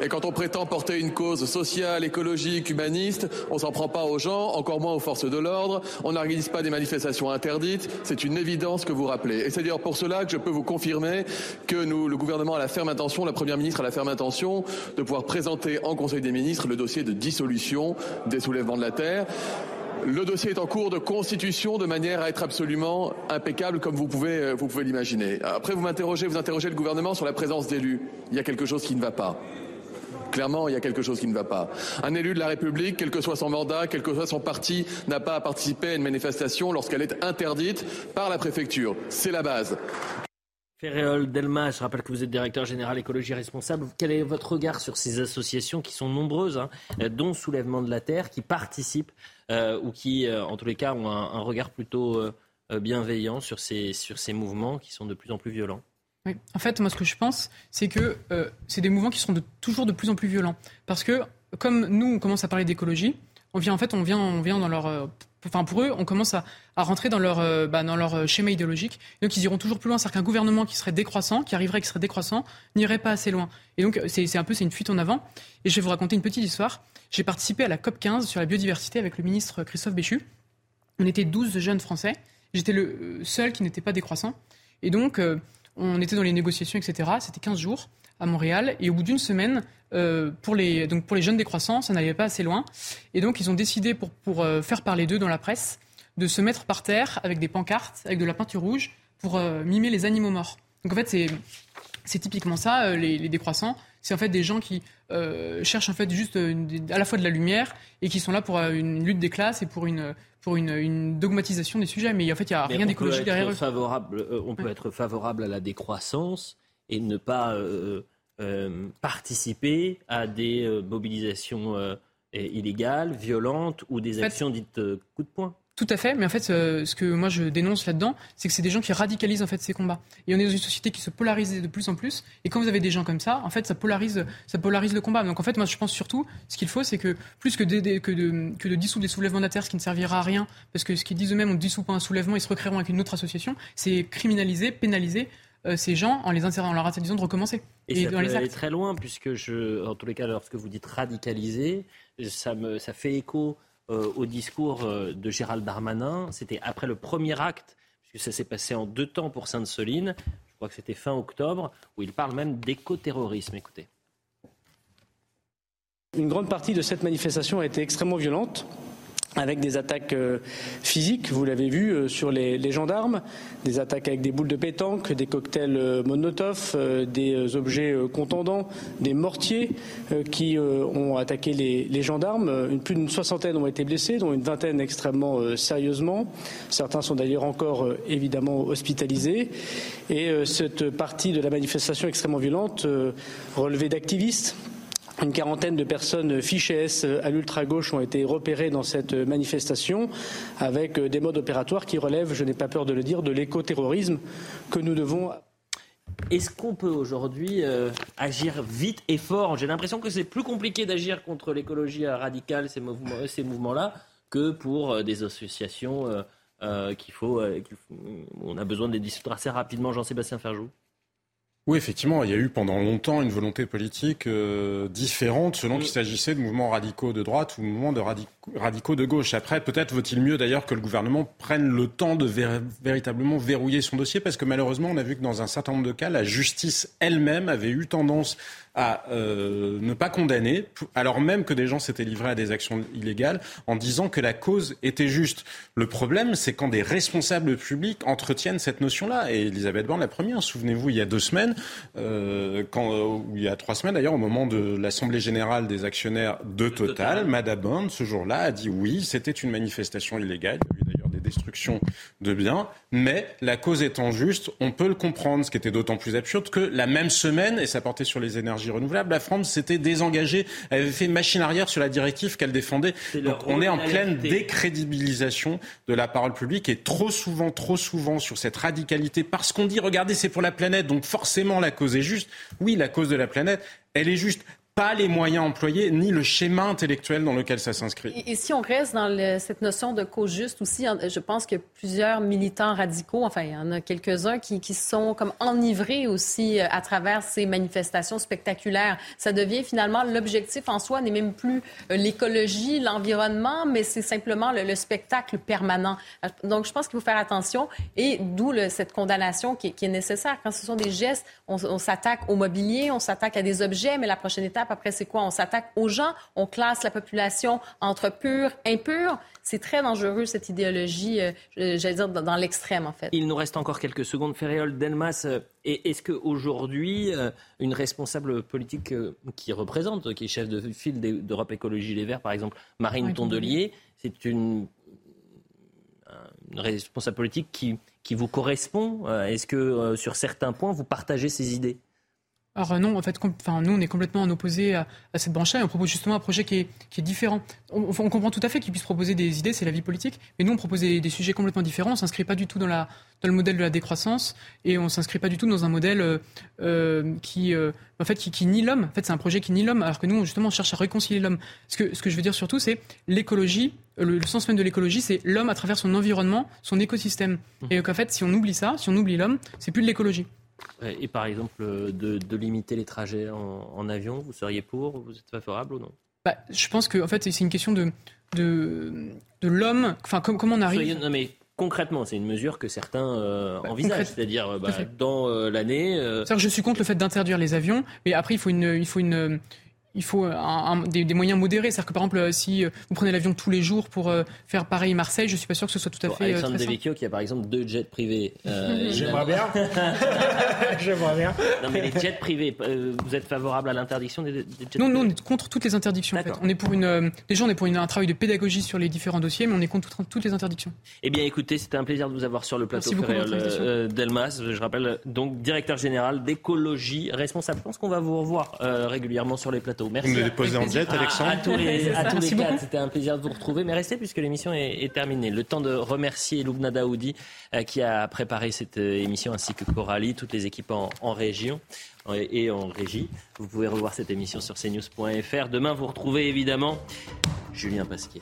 Et quand on prétend porter une cause sociale, écologique, humaniste, on s'en prend pas aux gens, encore moins aux forces de l'ordre. On n'organise pas des manifestations interdites. C'est une évidence que vous rappelez. Et c'est d'ailleurs pour cela que je peux vous confirmer que nous, le gouvernement a la ferme intention, la première ministre a la ferme intention de pouvoir présenter en Conseil des ministres le dossier de dissolution des soulèvements de la terre. Le dossier est en cours de constitution de manière à être absolument impeccable comme vous pouvez, vous pouvez l'imaginer. Après, vous m'interrogez, vous interrogez le gouvernement sur la présence d'élus. Il y a quelque chose qui ne va pas. Clairement, il y a quelque chose qui ne va pas. Un élu de la République, quel que soit son mandat, quel que soit son parti, n'a pas à participer à une manifestation lorsqu'elle est interdite par la préfecture. C'est la base. Ferréol Delmas, je rappelle que vous êtes directeur général écologie responsable. Quel est votre regard sur ces associations qui sont nombreuses, hein, dont Soulèvement de la Terre, qui participent euh, ou qui, euh, en tous les cas, ont un, regard plutôt euh, bienveillant sur ces, sur ces mouvements qui sont de plus en plus violents? Oui. En fait, moi, ce que je pense, c'est que euh, c'est des mouvements qui seront de, toujours de plus en plus violents. Parce que, comme nous, on commence à parler d'écologie, on vient, en fait, on vient, on vient dans leur. Euh, enfin, pour eux, on commence à, à rentrer dans leur, euh, bah, dans leur schéma idéologique. Donc, ils iront toujours plus loin. C'est-à-dire qu'un gouvernement qui serait décroissant, qui arriverait, qui serait décroissant, n'irait pas assez loin. Et donc, c'est un peu, c'est une fuite en avant. Et je vais vous raconter une petite histoire. J'ai participé à la COP 15 sur la biodiversité avec le ministre Christophe Béchu. On était 12 jeunes Français. J'étais le seul qui n'était pas décroissant. Et donc, on était dans les négociations, etc. C'était 15 jours à Montréal. Et au bout d'une semaine, euh, pour, les, donc pour les jeunes décroissants, ça n'allait pas assez loin. Et donc, ils ont décidé, pour, euh, faire parler d'eux dans la presse, de se mettre par terre avec des pancartes, avec de la peinture rouge, pour euh, mimer les animaux morts. Donc, en fait, c'est, typiquement ça, les, les décroissants. C'est en fait des gens qui cherchent en fait juste à la fois de la lumière et qui sont là pour une lutte des classes et pour une pour une, dogmatisation des sujets. Mais en fait, il n'y a rien d'écologique derrière eux. Favorable, euh, on peut être favorable à la décroissance et ne pas euh, euh, participer à des mobilisations illégales, violentes ou des actions dites coup de poing. Tout à fait, mais en fait, euh, ce que moi je dénonce là-dedans, c'est que c'est des gens qui radicalisent en fait ces combats. Et on est dans une société qui se polarise de plus en plus. Et quand vous avez des gens comme ça, en fait, ça polarise, ça polarise le combat. Donc en fait, moi je pense surtout, ce qu'il faut, c'est que plus que, de, que, de, que de dissoudre des soulèvements d'affaires, ce qui ne servira à rien, parce que ce qu'ils disent eux-mêmes, on ne dissout pas un soulèvement, ils se recréeront avec une autre association, c'est criminaliser, pénaliser euh, ces gens en les en leur interdisant de recommencer. Et, ça peut aller très loin, puisque je, en tous les cas, lorsque vous dites radicaliser, ça, me, ça fait écho au discours euh, de Gérald Darmanin. C'était après le premier acte, puisque ça s'est passé en deux temps pour Sainte-Soline. Je crois que c'était fin octobre, où il parle même d'écoterrorisme. Écoutez. Une grande partie de cette manifestation a été extrêmement violente avec des attaques euh, physiques, vous l'avez vu, euh, sur les, gendarmes, des attaques avec des boules de pétanque, des cocktails euh, Molotov, des objets contendants, des mortiers qui ont attaqué les, gendarmes. plus d'une soixantaine ont été blessés, dont une vingtaine extrêmement sérieusement. Certains sont d'ailleurs encore évidemment hospitalisés. Et cette partie de la manifestation extrêmement violente relevée d'activistes une quarantaine de personnes fichées S à l'ultra-gauche ont été repérées dans cette manifestation avec des modes opératoires qui relèvent, je n'ai pas peur de le dire, de l'écoterrorisme que nous devons. Est-ce qu'on peut aujourd'hui euh, agir vite et fort? J'ai l'impression que c'est plus compliqué d'agir contre l'écologie radicale, ces mouvements-là, ces mouvements que pour euh, des associations euh, qu'il faut, a besoin de les assez rapidement. Jean-Sébastien Ferjou. Oui, effectivement, il y a eu pendant longtemps une volonté politique euh, différente selon qu'il s'agissait de mouvements radicaux de droite ou de mouvements de radicaux de gauche. Après, peut-être vaut-il mieux d'ailleurs que le gouvernement prenne le temps de véritablement verrouiller son dossier parce que malheureusement, on a vu que dans un certain nombre de cas, la justice elle-même avait eu tendance à euh, ne pas condamner, alors même que des gens s'étaient livrés à des actions illégales, en disant que la cause était juste. Le problème, c'est quand des responsables publics entretiennent cette notion-là. Et Elisabeth Borne, la première, souvenez-vous, il y a deux semaines, euh, quand, euh, ou il y a trois semaines d'ailleurs, au moment de l'Assemblée générale des actionnaires de Total, Madame Borne, ce jour-là, a dit oui, c'était une manifestation illégale. Il y a eu d'ailleurs des destructions de biens, mais la cause étant juste, on peut le comprendre, ce qui était d'autant plus absurde que la même semaine, et ça portait sur les énergies renouvelables, la France s'était désengagée, elle avait fait machine arrière sur la directive qu'elle défendait. Donc on est en pleine décrédibilisation de la parole publique et trop souvent, trop souvent sur cette radicalité parce qu'on dit regardez c'est pour la planète donc forcément la cause est juste. Oui, la cause de la planète, elle est juste pas les moyens employés ni le schéma intellectuel dans lequel ça s'inscrit. Et, si on reste dans cette notion de cause juste aussi, je pense que plusieurs militants radicaux, enfin il y en a quelques-uns qui, qui sont comme enivrés aussi euh, à travers ces manifestations spectaculaires. Ça devient finalement l'objectif en soi n'est même plus euh, l'écologie, l'environnement, mais c'est simplement le, spectacle permanent. Donc je pense qu'il faut faire attention et d'où cette condamnation qui, est nécessaire. Quand ce sont des gestes, on s'attaque au mobilier, on s'attaque à des objets, mais la prochaine étape après, c'est quoi? On s'attaque aux gens, on classe la population entre pur, impur. C'est très dangereux, cette idéologie, euh, j'allais dire, dans, l'extrême, en fait. Il nous reste encore quelques secondes. Ferréol Delmas, euh, est-ce qu'aujourd'hui, euh, une responsable politique qui représente, qui est chef de file d'Europe Écologie Les Verts, par exemple, Marine Tondelier, c'est une, responsable politique qui, qui vous correspond Est-ce que sur certains points, vous partagez ses idées? Alors non, en fait, enfin, nous, on est complètement en opposé à, cette branche-là et on propose justement un projet qui est, qui est différent. On, comprend tout à fait qu'ils puissent proposer des idées, c'est la vie politique, mais nous, on propose des, sujets complètement différents. On s'inscrit pas du tout dans, la, dans le modèle de la décroissance et on s'inscrit pas du tout dans un modèle euh, euh, qui, euh, en fait, qui, nie l'homme. En fait, c'est un projet qui nie l'homme, alors que nous, justement, on cherche à réconcilier l'homme. Ce que, ce que je veux dire surtout, c'est l'écologie. Le, sens même de l'écologie, c'est l'homme à travers son environnement, son écosystème. Mmh. Et qu'en fait, si on oublie ça, si on oublie l'homme, c'est plus de l'écologie. Et par exemple, de, limiter les trajets en, avion, vous seriez pour Vous êtes favorable ou non? Bah, Je pense que en fait, c'est une question de, de, de l'homme. Enfin, comment on arrive Non, mais concrètement, c'est une mesure que certains euh, bah, envisagent, c'est-à-dire bah, dans euh, l'année. Euh... je suis contre le fait d'interdire les avions, mais après, il faut une, il faut une, il faut des, moyens modérés. C'est-à-dire que par exemple, euh, si euh, vous prenez l'avion tous les jours pour euh, faire pareil Marseille, je suis pas sûr que ce soit tout à fait. Alexandre Devecchio qui a par exemple deux jets privés. J'aimerais bien. J'aimerais bien. Non mais les jets privés, vous êtes favorable à l'interdiction des, jets Non, non, on est contre toutes les interdictions. En fait. On est pour une. déjà, on est pour un travail de pédagogie sur les différents dossiers, mais on est contre toutes les interdictions. Eh bien, écoutez, c'était un plaisir de vous avoir sur le plateau. Delmas, je rappelle, donc directeur général d'écologie responsable. Je pense qu'on va vous revoir régulièrement sur les plateaux. Merci. Vous me déposez en jet, Alexandre. À, tous les, à tous les quatre, c'était un plaisir de vous retrouver. Mais restez puisque l'émission est, terminée. Le temps de remercier Loubna Daoudi euh, qui a préparé cette euh, émission ainsi que Coralie, toutes les équipes en, région et en régie. Vous pouvez revoir cette émission sur cnews.fr. Demain, vous retrouvez évidemment Julien Pasquier.